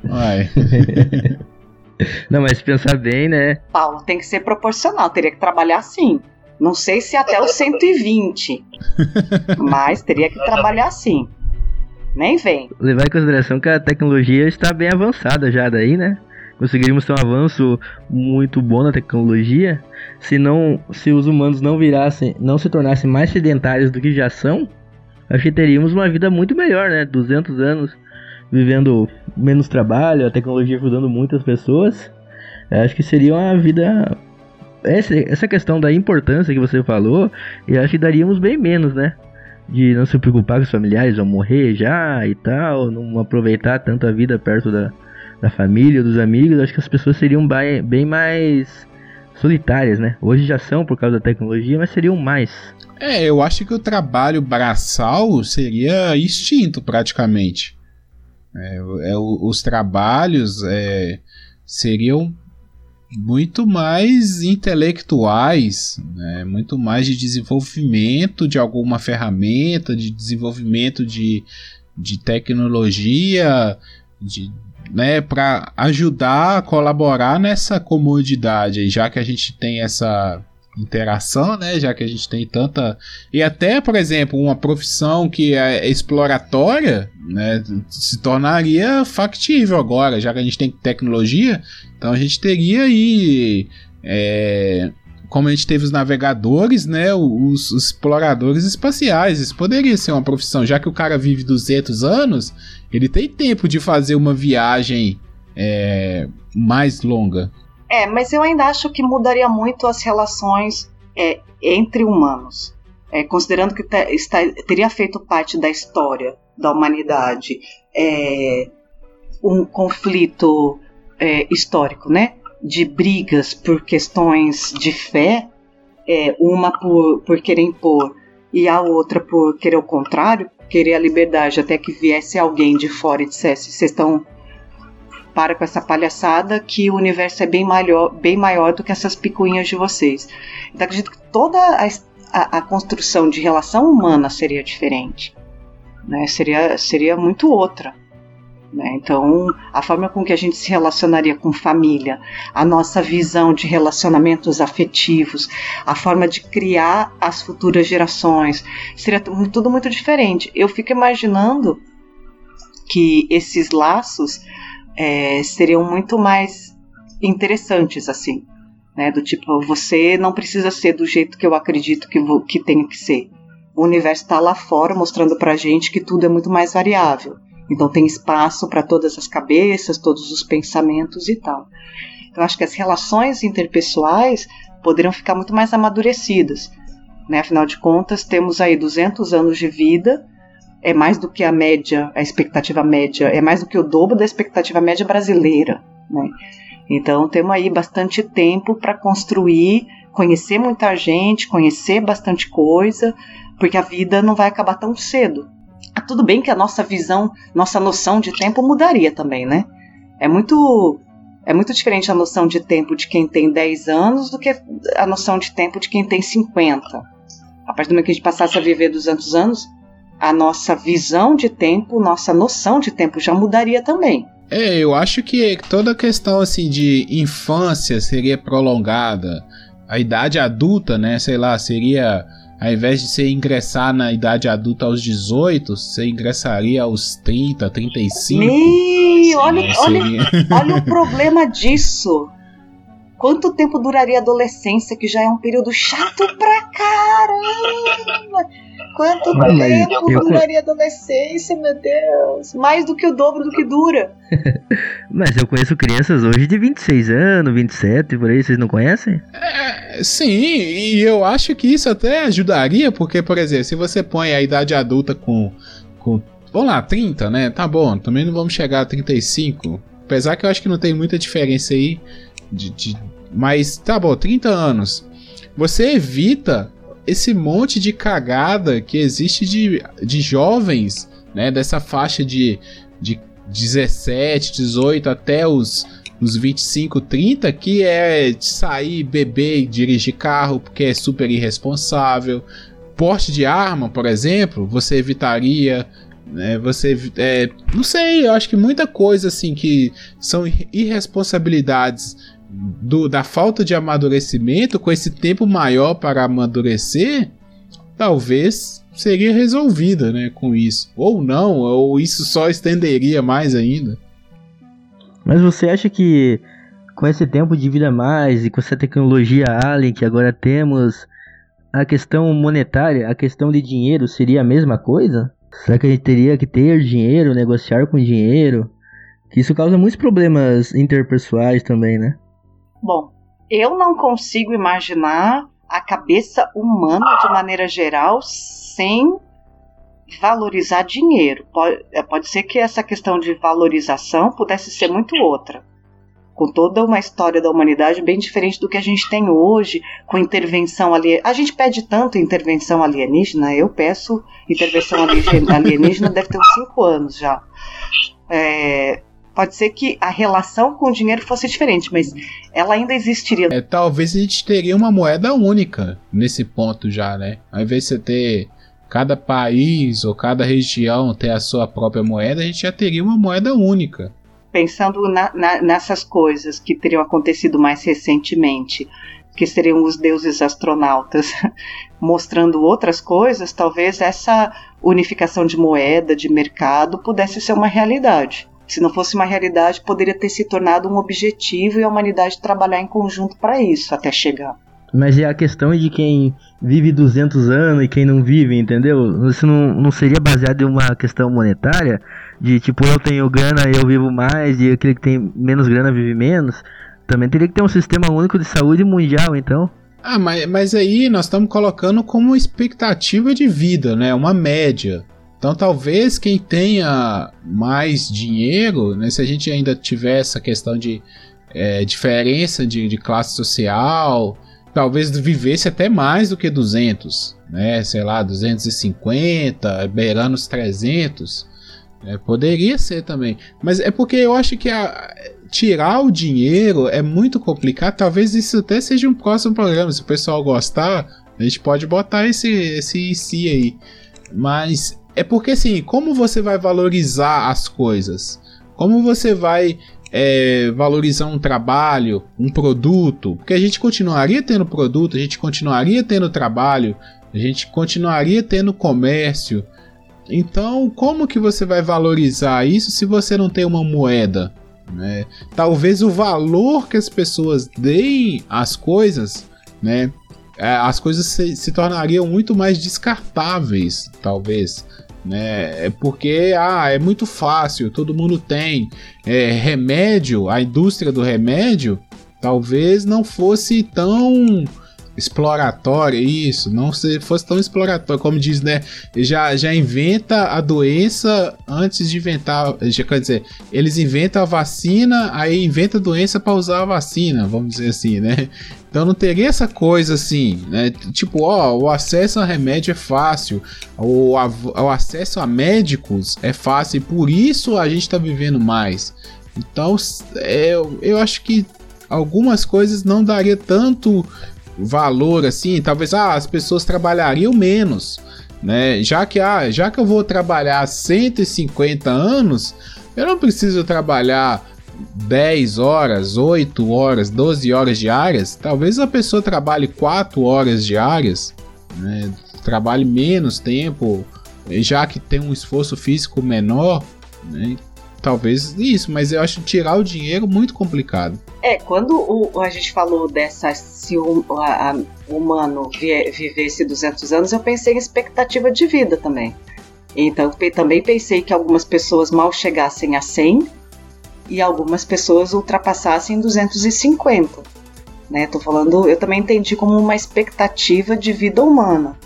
Uai. (laughs) Não, mas se pensar bem, né? Paulo, tem que ser proporcional, teria que trabalhar assim. Não sei se até os 120, mas teria que trabalhar assim. Nem vem. Levar em consideração que a tecnologia está bem avançada já daí, né? Conseguiríamos ter um avanço muito bom na tecnologia. Se não, se os humanos não virassem, não se tornassem mais sedentários do que já são, acho que teríamos uma vida muito melhor, né? 200 anos vivendo menos trabalho, a tecnologia ajudando muitas pessoas. Acho que seria uma vida essa, questão da importância que você falou, eu acho que daríamos bem menos, né? De não se preocupar com os familiares, vão morrer já e tal, não aproveitar tanto a vida perto da, da família, dos amigos, acho que as pessoas seriam bem, mais solitárias, né? Hoje já são por causa da tecnologia, mas seriam mais. É, eu acho que o trabalho braçal seria extinto praticamente. É, é, os trabalhos é, seriam muito mais intelectuais, né? muito mais de desenvolvimento de alguma ferramenta, de desenvolvimento de, de tecnologia, de, né, para ajudar a colaborar nessa comodidade, já que a gente tem essa interação, né, já que a gente tem tanta e até, por exemplo, uma profissão que é exploratória, né, se tornaria factível agora, já que a gente tem tecnologia, então a gente teria aí é, como a gente teve os navegadores, né, os, os exploradores espaciais, isso poderia ser uma profissão, já que o cara vive 200 anos, ele tem tempo de fazer uma viagem é, mais longa. É, mas eu ainda acho que mudaria muito as relações é, entre humanos. é, considerando que te- está- teria feito parte da história da humanidade é, um conflito é, histórico, né? De brigas por questões de fé, é, uma por, por querer impor e a outra por querer o contrário, querer a liberdade até que viesse alguém de fora e dissesse: vocês estão. Para com essa palhaçada que o universo é bem maior, bem maior do que essas picuinhas de vocês. Então acredito que toda a, a, a construção de relação humana seria diferente. Né? Seria, seria muito outra. Né? Então, a forma com que a gente se relacionaria com família, a nossa visão de relacionamentos afetivos, a forma de criar as futuras gerações, seria tu- tudo muito diferente. Eu fico imaginando que esses laços é, seriam muito mais interessantes, assim. Né? Do tipo, você não precisa ser do jeito que eu acredito que, que tenha que ser. O universo está lá fora mostrando pra gente que tudo é muito mais variável. Então tem espaço para todas as cabeças, todos os pensamentos e tal. Eu acho que as relações interpessoais poderiam ficar muito mais amadurecidas. Né? Afinal de contas, temos aí 200 anos de vida, é mais do que a média, a expectativa média, é mais do que o dobro da expectativa média brasileira. Né? Então temos aí bastante tempo para construir, conhecer muita gente, conhecer bastante coisa, porque a vida não vai acabar tão cedo. Ah, Tudo bem que a nossa visão, nossa noção de tempo mudaria também, né? É muito é muito diferente a noção de tempo de quem tem 10 anos do que a noção de tempo de quem tem 50. A partir do momento que a gente passasse a viver 200 anos, a nossa visão de tempo, nossa noção de tempo já mudaria também. É, eu acho que toda a questão assim de infância seria prolongada. A idade adulta, né, sei lá, seria ao invés de você ingressar na idade adulta aos 18, você ingressaria aos 30, 35. Me, olha, né, olha, seria- (laughs) olha o problema disso. Quanto tempo duraria a adolescência, que já é um período chato pra caramba? Quanto Mas tempo eu- duraria a adolescência, meu Deus? Mais do que o dobro do que dura. (laughs) Mas eu conheço crianças hoje de 26 anos, 27, por aí, vocês não conhecem? É, Sim, e eu acho que isso até ajudaria, porque, por exemplo, se você põe a idade adulta com, com. Vamos lá, 30, né? Tá bom, também não vamos chegar a 35. Apesar que eu acho que não tem muita diferença aí. De, de- mas tá bom, 30 anos. Você evita esse monte de cagada que existe de, de jovens, né? Dessa faixa de, de 17, 18 até os, os 25, 30, que é sair, beber dirigir carro porque é super irresponsável. Porte de arma, por exemplo, você evitaria. Né, você, é, não sei, eu acho que muita coisa assim que são ir- irresponsabilidades do, da falta de amadurecimento, com esse tempo maior para amadurecer, talvez seria resolvida, né, com isso. Ou não, ou isso só estenderia mais ainda. Mas você acha que com esse tempo de vida mais e com essa tecnologia alien que agora temos, a questão monetária, a questão de dinheiro seria a mesma coisa? Será que a gente teria que ter dinheiro, negociar com dinheiro? Que isso causa muitos problemas interpessoais também, né? Bom, eu não consigo imaginar a cabeça humana de maneira geral sem valorizar dinheiro. Pode, é, pode ser que essa questão de valorização pudesse ser muito outra. Com toda uma história da humanidade bem diferente do que a gente tem hoje, com intervenção alienígena. A gente pede tanto intervenção alienígena, eu peço intervenção alienígena, deve ter uns 5 anos já. É, pode ser que a relação com o dinheiro fosse diferente, mas ela ainda existiria. É, talvez a gente teria uma moeda única nesse ponto já, né? Ao invés de você ter cada país ou cada região ter a sua própria moeda, a gente já teria uma moeda única. Pensando na- na- nessas coisas que teriam acontecido mais recentemente, que seriam os deuses astronautas, (laughs) mostrando outras coisas, talvez essa unificação de moeda, de mercado, pudesse ser uma realidade. Se não fosse uma realidade, poderia ter se tornado um objetivo e a humanidade trabalhar em conjunto para isso até chegar. Mas é a questão de quem vive 200 anos e quem não vive, entendeu? Isso não, não seria baseado em uma questão monetária? De tipo, eu tenho grana eu vivo mais e aquele que tem menos grana vive menos? Também teria que ter um sistema único de saúde mundial, então. Ah, mas, mas aí nós estamos colocando como expectativa de vida, né? Uma média. Então talvez quem tenha mais dinheiro, né, se a gente ainda tiver essa questão de é, diferença de, de, classe social, talvez vivesse até mais do que 200, né? Sei lá, 250, beirando os 300. É, poderia ser também. Mas é porque eu acho que a, tirar o dinheiro é muito complicado. Talvez isso até seja um próximo programa. Se o pessoal gostar, a gente pode botar esse, esse si aí. Mas é porque assim, como você vai valorizar as coisas? Como você vai é, valorizar um trabalho, um produto? Porque a gente continuaria tendo produto, a gente continuaria tendo trabalho, a gente continuaria tendo comércio. Então, como que você vai valorizar isso se você não tem uma moeda? Né? Talvez o valor que as pessoas deem às coisas, né? É, as coisas se, se tornariam muito mais descartáveis, talvez né? É porque ah, é muito fácil, todo mundo tem. É, remédio, a indústria do remédio talvez não fosse tão exploratória, isso, não se fosse tão exploratória, como diz, né? Já, já inventa a doença antes de inventar, já, quer dizer, eles inventam a vacina, aí inventa a doença para usar a vacina, vamos dizer assim, né? Então não teria essa coisa assim, né? Tipo, ó, o acesso a remédio é fácil, o, a, o acesso a médicos é fácil e por isso a gente tá vivendo mais. Então, é, eu acho que algumas coisas não daria tanto valor assim, talvez ah, as pessoas trabalhariam menos, né? Já que ah, já que eu vou trabalhar 150 anos, eu não preciso trabalhar 10 horas, 8 horas, 12 horas diárias. Talvez a pessoa trabalhe 4 horas diárias, né? trabalhe menos tempo, já que tem um esforço físico menor, né? Talvez isso, mas eu acho tirar o dinheiro muito complicado. É, quando o, a gente falou dessa se o a, a, humano vivesse 200 anos, eu pensei em expectativa de vida também. Então, também pensei que algumas pessoas mal chegassem a 100 e algumas pessoas ultrapassassem 250. Né? Tô falando, eu também entendi como uma expectativa de vida humana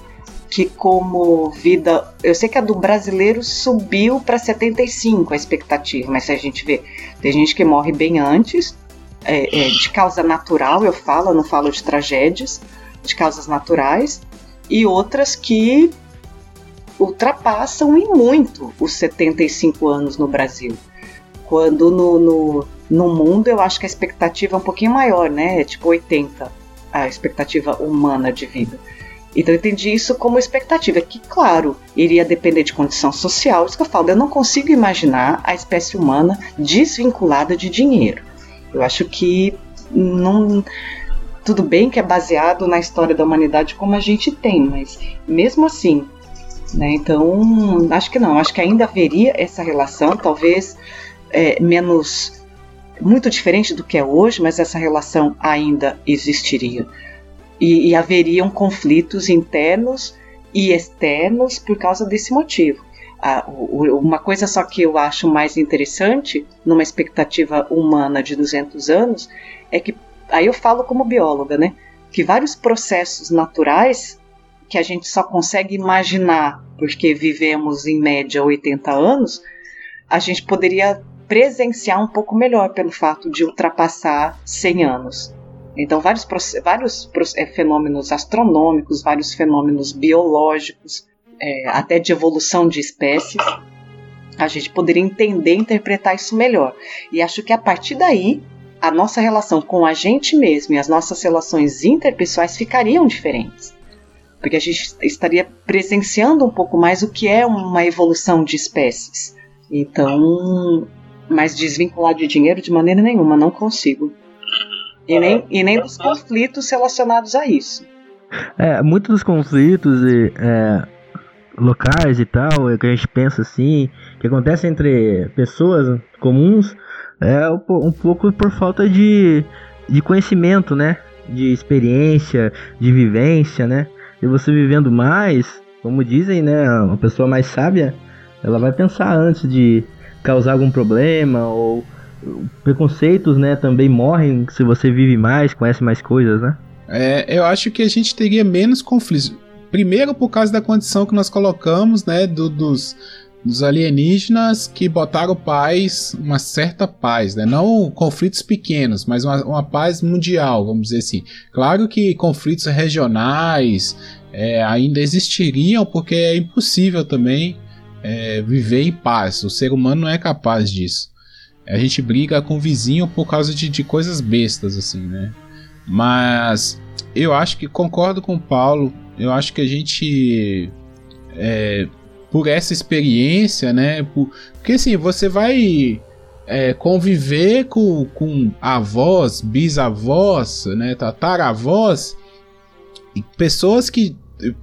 que como vida, eu sei que a do brasileiro subiu para 75 a expectativa, mas se a gente vê, tem gente que morre bem antes, é, é, de causa natural, eu falo, eu não falo de tragédias, de causas naturais, e outras que ultrapassam em muito os 75 anos no Brasil. Quando no, no, no mundo eu acho que a expectativa é um pouquinho maior, né? É tipo 80 a expectativa humana de vida. Então eu entendi isso como expectativa, que claro, iria depender de condição social. Isso que eu falo, eu não consigo imaginar a espécie humana desvinculada de dinheiro. Eu acho que não tudo bem que é baseado na história da humanidade como a gente tem, mas mesmo assim, né? Então acho que não, acho que ainda haveria essa relação, talvez é, menos muito diferente do que é hoje, mas essa relação ainda existiria e, e haveriam conflitos internos e externos por causa desse motivo. Ah, uma coisa só que eu acho mais interessante numa expectativa humana de 200 anos é que, aí eu falo como bióloga, né, que vários processos naturais que a gente só consegue imaginar porque vivemos em média 80 anos, a gente poderia presenciar um pouco melhor pelo fato de ultrapassar 100 anos. Então, vários, vários é, fenômenos astronômicos, vários fenômenos biológicos, é, até de evolução de espécies, a gente poderia entender e interpretar isso melhor. E acho que a partir daí, a nossa relação com a gente mesmo e as nossas relações interpessoais ficariam diferentes. Porque a gente estaria presenciando um pouco mais o que é uma evolução de espécies. Então, mas desvincular de dinheiro de maneira nenhuma, não consigo. E nem, e nem dos conflitos relacionados a isso. É, muitos dos conflitos é, locais e tal, é que a gente pensa assim, que acontece entre pessoas comuns, é um pouco por falta de, de conhecimento, né? De experiência, de vivência, né? E você vivendo mais, como dizem, né? Uma pessoa mais sábia, ela vai pensar antes de causar algum problema ou preconceitos, né, também morrem se você vive mais, conhece mais coisas, né? É, eu acho que a gente teria menos conflitos. Primeiro, por causa da condição que nós colocamos, né, do, dos, dos alienígenas que botaram paz, uma certa paz, né? Não conflitos pequenos, mas uma, uma paz mundial, vamos dizer assim. Claro que conflitos regionais é, ainda existiriam, porque é impossível também é, viver em paz. O ser humano não é capaz disso. A gente briga com o vizinho por causa de, de coisas bestas, assim, né? Mas eu acho que concordo com o Paulo. Eu acho que a gente. É, por essa experiência, né? Por, porque assim, você vai é, conviver com, com avós, bisavós, né? Tataravós, e pessoas que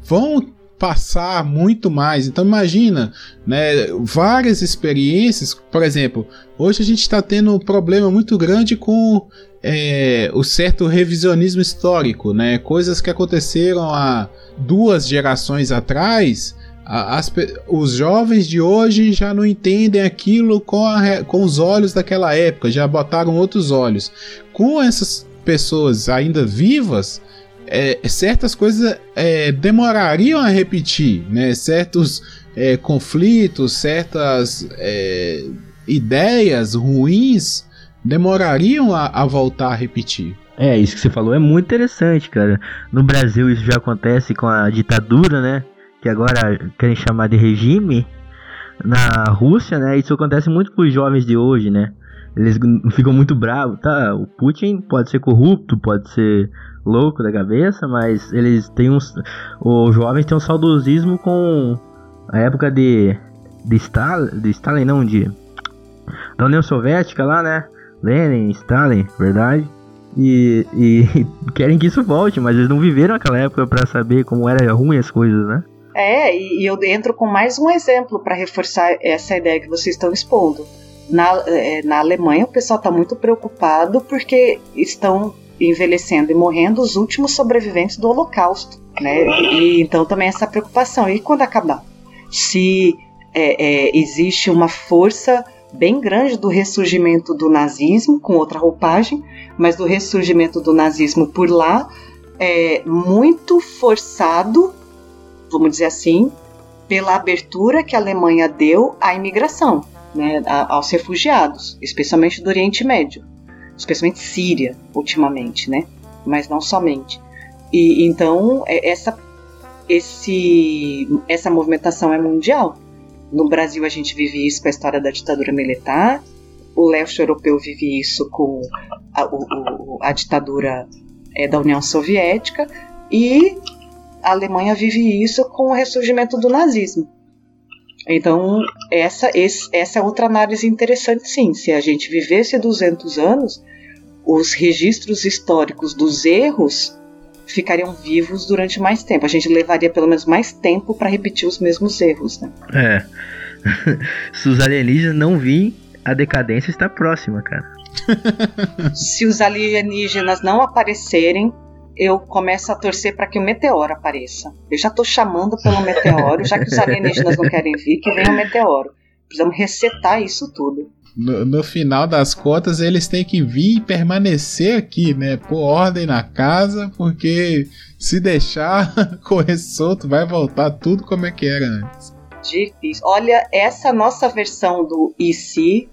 vão passar muito mais. Então imagina, né, várias experiências. Por exemplo, hoje a gente está tendo um problema muito grande com é, o certo revisionismo histórico, né? Coisas que aconteceram há duas gerações atrás. As, os jovens de hoje já não entendem aquilo com, a, com os olhos daquela época, já botaram outros olhos. Com essas pessoas ainda vivas, é, certas coisas é, demorariam a repetir, né? Certos é, conflitos, certas é, ideias ruins demorariam a, a, voltar a repetir. É, isso que você falou é muito interessante, cara. No Brasil isso já acontece com a ditadura, né? Que agora querem chamar de regime. Na Rússia, né? Isso acontece muito com os jovens de hoje, né? Eles ficam muito bravos, tá? O Putin pode ser corrupto, pode ser louco da cabeça, mas eles têm uns. Os jovens têm um saudosismo com a época de. de Stalin. De Stalin não, de. Da União Soviética lá, né? Lenin, Stalin, verdade. E, e (laughs) querem que isso volte, mas eles não viveram aquela época para saber como era ruim as coisas, né? É, e, eu entro com mais um exemplo para reforçar essa ideia que vocês estão expondo. Na, é, na Alemanha, o pessoal está muito preocupado porque estão envelhecendo e morrendo os últimos sobreviventes do Holocausto, né? E então também essa preocupação. E quando acabar? Se é, é, existe uma força bem grande do ressurgimento do nazismo, com outra roupagem, mas do ressurgimento do nazismo por lá, é, muito forçado, vamos dizer assim, pela abertura que a Alemanha deu à imigração, né, aos refugiados, especialmente do Oriente Médio especialmente Síria, ultimamente, né? Mas não somente. E então é, essa esse essa movimentação é mundial. No Brasil a gente vive isso com a história da ditadura militar. O leste europeu vive isso com a, o, a ditadura é, da União Soviética e a Alemanha vive isso com o ressurgimento do nazismo. Então, essa, esse, essa é outra análise interessante, sim. Se a gente vivesse 200 anos, os registros históricos dos erros ficariam vivos durante mais tempo. A gente levaria pelo menos mais tempo para repetir os mesmos erros, né? É. (laughs) Se os alienígenas não virem, a decadência está próxima, cara. (laughs) Se os alienígenas não aparecerem, eu começo a torcer para que o meteoro apareça. Eu já estou chamando pelo meteoro, já que os alienígenas não querem vir, que venha o meteoro. Precisamos resetar isso tudo. No, no, final das contas, eles têm que vir e permanecer aqui, né? Pôr ordem na casa, porque se deixar (laughs) correr solto, vai voltar tudo como é que era antes. Difícil. Olha, essa nossa versão do IC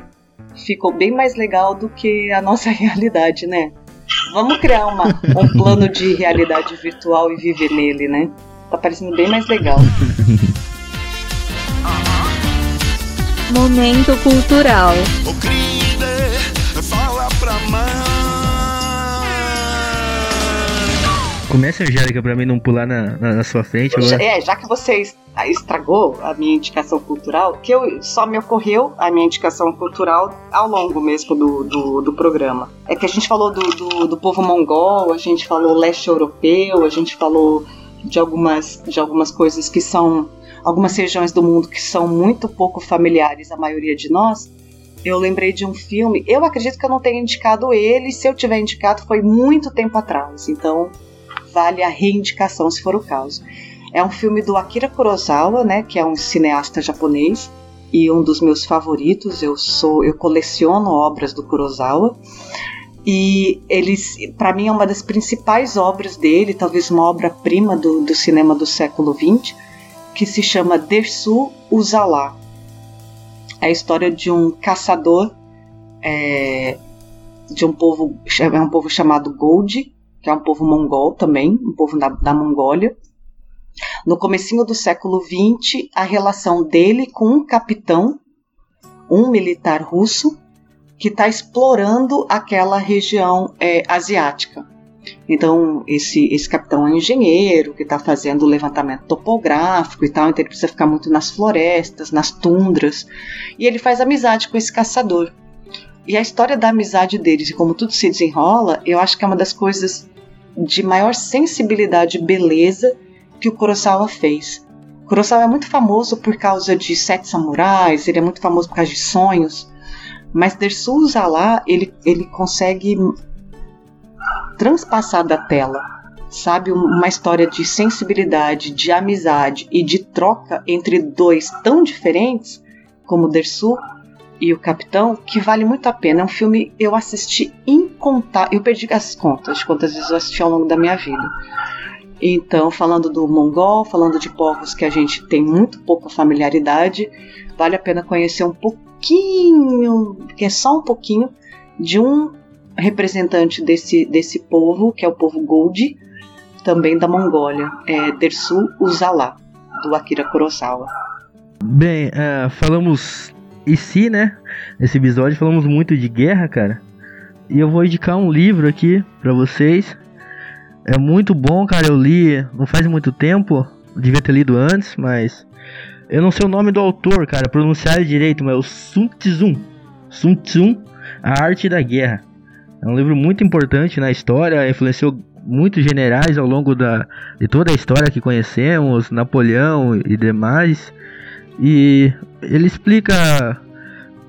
ficou bem mais legal do que a nossa (laughs) realidade, né? Vamos criar uma, um plano de realidade virtual e viver nele, né? Tá parecendo bem mais legal. Momento cultural. Começa, Angélica, pra mim não pular na, na, na sua frente. Já, é, já que você estragou a minha indicação cultural, que eu, só me ocorreu a minha indicação cultural ao longo mesmo do, do, do programa. É que a gente falou do, do, do, povo mongol, a gente falou leste europeu, a gente falou de algumas, de algumas coisas que são. algumas regiões do mundo que são muito pouco familiares à maioria de nós. Eu lembrei de um filme, eu acredito que eu não tenha indicado ele, se eu tiver indicado foi muito tempo atrás, então vale a reindicação se for o caso. É um filme do Akira Kurosawa, né, que é um cineasta japonês e um dos meus favoritos. Eu sou, eu coleciono obras do Kurosawa E eles, para mim, é uma das principais obras dele, talvez uma obra-prima do, do cinema do século XX, que se chama Dersu Uzala. É a história de um caçador é, de um povo, é um povo chamado Gold, que é um povo mongol também, um povo da, da Mongólia. No comecinho do século XX, a relação dele com um capitão, um militar russo, que está explorando aquela região é, asiática. Então, esse, esse capitão é um engenheiro que está fazendo o levantamento topográfico e tal, então ele precisa ficar muito nas florestas, nas tundras, e ele faz amizade com esse caçador. E a história da amizade deles e como tudo se desenrola, eu acho que é uma das coisas de maior sensibilidade e beleza que o Kurosawa fez. Kurosawa é muito famoso por causa de Sete Samurais, ele é muito famoso por causa de Sonhos, mas Dersu Uzala, ele, ele consegue transpassar da tela, sabe? Uma história de sensibilidade, de amizade e de troca entre dois tão diferentes como Dersu e o Capitão, que vale muito a pena. É um filme eu assisti incontável. Eu perdi as contas quantas vezes eu assisti ao longo da minha vida. Então, falando do mongol, falando de povos que a gente tem muito pouca familiaridade, vale a pena conhecer um pouquinho, que é só um pouquinho, de um representante desse, desse povo, que é o povo Gold, também da Mongólia, é Dersu Uzala, do Akira Kurosawa. Bem, uh, falamos e se, né? Nesse episódio falamos muito de guerra, cara. E eu vou indicar um livro aqui para vocês. É muito bom, cara. Eu li não faz muito tempo. Devia ter lido antes, mas eu não sei o nome do autor, cara, pronunciar direito, mas é o Sun Tzu. Sun Tzu, A Arte da Guerra. É um livro muito importante na história, influenciou muitos generais ao longo da, de toda a história que conhecemos, Napoleão e demais. E ele explica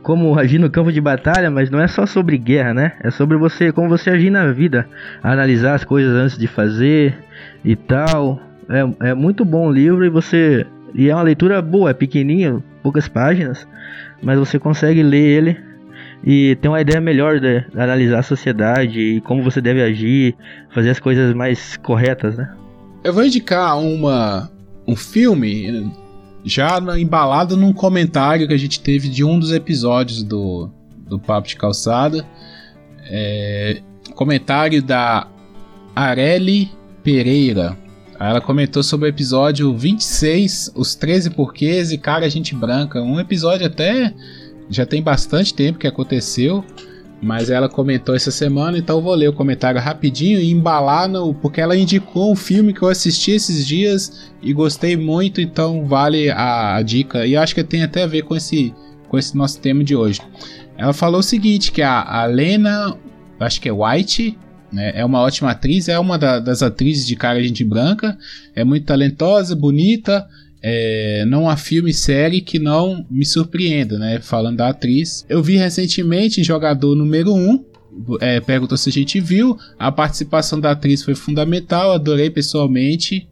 como agir no campo de batalha, mas não é só sobre guerra, né? É sobre você, como você agir na vida, analisar as coisas antes de fazer e tal. É, é muito bom o livro e você e é uma leitura boa, é pequenininho, poucas páginas, mas você consegue ler ele e ter uma ideia melhor de, analisar a sociedade e como você deve agir, fazer as coisas mais corretas, né? Eu vou indicar uma um filme já embalado num comentário que a gente teve de um dos episódios do, do Papo de Calçada. É, comentário da Areli Pereira. Ela comentou sobre o episódio 26, Os 13 Porquês e Cara Gente Branca. Um episódio até já tem bastante tempo que aconteceu, mas ela comentou essa semana, então eu vou ler o comentário rapidinho e embalar no, porque ela indicou um filme que eu assisti esses dias e gostei muito, então vale a, a dica. E acho que tem até a ver com esse, com esse nosso tema de hoje. Ela falou o seguinte, que a, a Lena, acho que é White, né? É uma ótima atriz, é uma da, das atrizes de cara gente branca, é muito talentosa, bonita. É, não há filme e série que não me surpreenda, né? Falando da atriz. Eu vi recentemente em Jogador número 1, é, perguntou se a gente viu. A participação da atriz foi fundamental, adorei pessoalmente.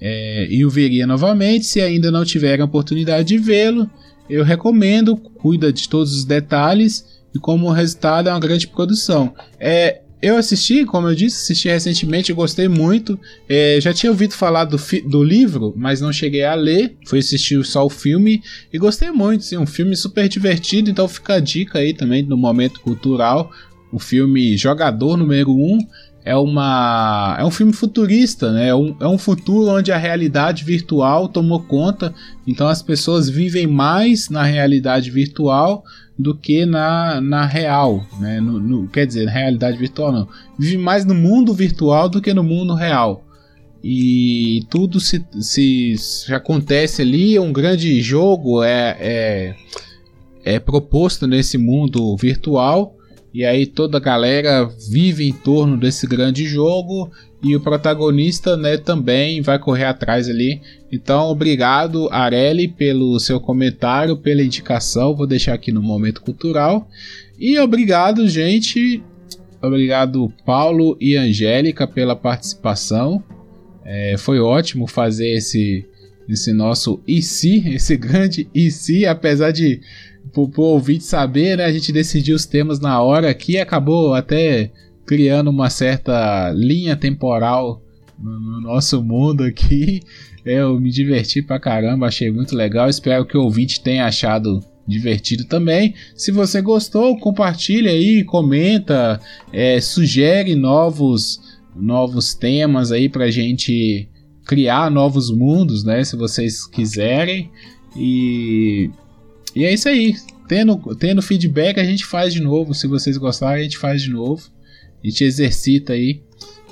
É, e o veria novamente. Se ainda não tiverem a oportunidade de vê-lo, eu recomendo. Cuida de todos os detalhes e, como resultado, é uma grande produção. É, eu assisti, como eu disse, assisti recentemente, gostei muito. É, já tinha ouvido falar do, do livro, mas não cheguei a ler. Fui assistir só o filme e gostei muito. Sim, um filme super divertido, então fica a dica aí também no momento cultural. O filme Jogador número 1 um, é uma é um filme futurista, né? É um, é um futuro onde a realidade virtual tomou conta, então as pessoas vivem mais na realidade virtual do que na, na real, né? No, no, quer dizer, na realidade virtual não. Vive mais no mundo virtual do que no mundo real. E tudo se, se, se acontece ali, um grande jogo é, é, é proposto nesse mundo virtual. E aí toda a galera vive em torno desse grande jogo e o protagonista, né, também vai correr atrás ali. Então, obrigado Areli pelo seu comentário, pela indicação, vou deixar aqui no momento cultural. E obrigado, gente. Obrigado Paulo e Angélica pela participação. É, foi ótimo fazer esse esse nosso IC, esse grande IC, apesar de pro, pro ouvinte saber, né? A gente decidiu os temas na hora aqui acabou até criando uma certa linha temporal no, no nosso mundo aqui. Eu me diverti pra caramba, achei muito legal. Espero que o ouvinte tenha achado divertido também. Se você gostou, compartilha aí, comenta, é, sugere novos novos temas aí pra gente criar novos mundos, né? Se vocês quiserem. E, e é isso aí. Tendo, tendo feedback, a gente faz de novo. Se vocês gostarem, a gente faz de novo. A gente exercita aí.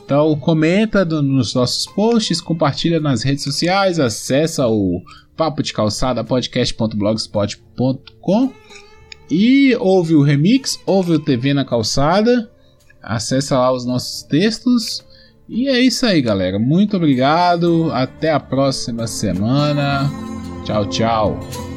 Então comenta do, nos nossos posts, compartilha nas redes sociais, acessa o papo de calçada podcast.blogspot.com e ouve o remix, ouve o TV na calçada, acessa lá os nossos textos. E é isso aí, galera. Muito obrigado. Até a próxima semana. Tchau, tchau.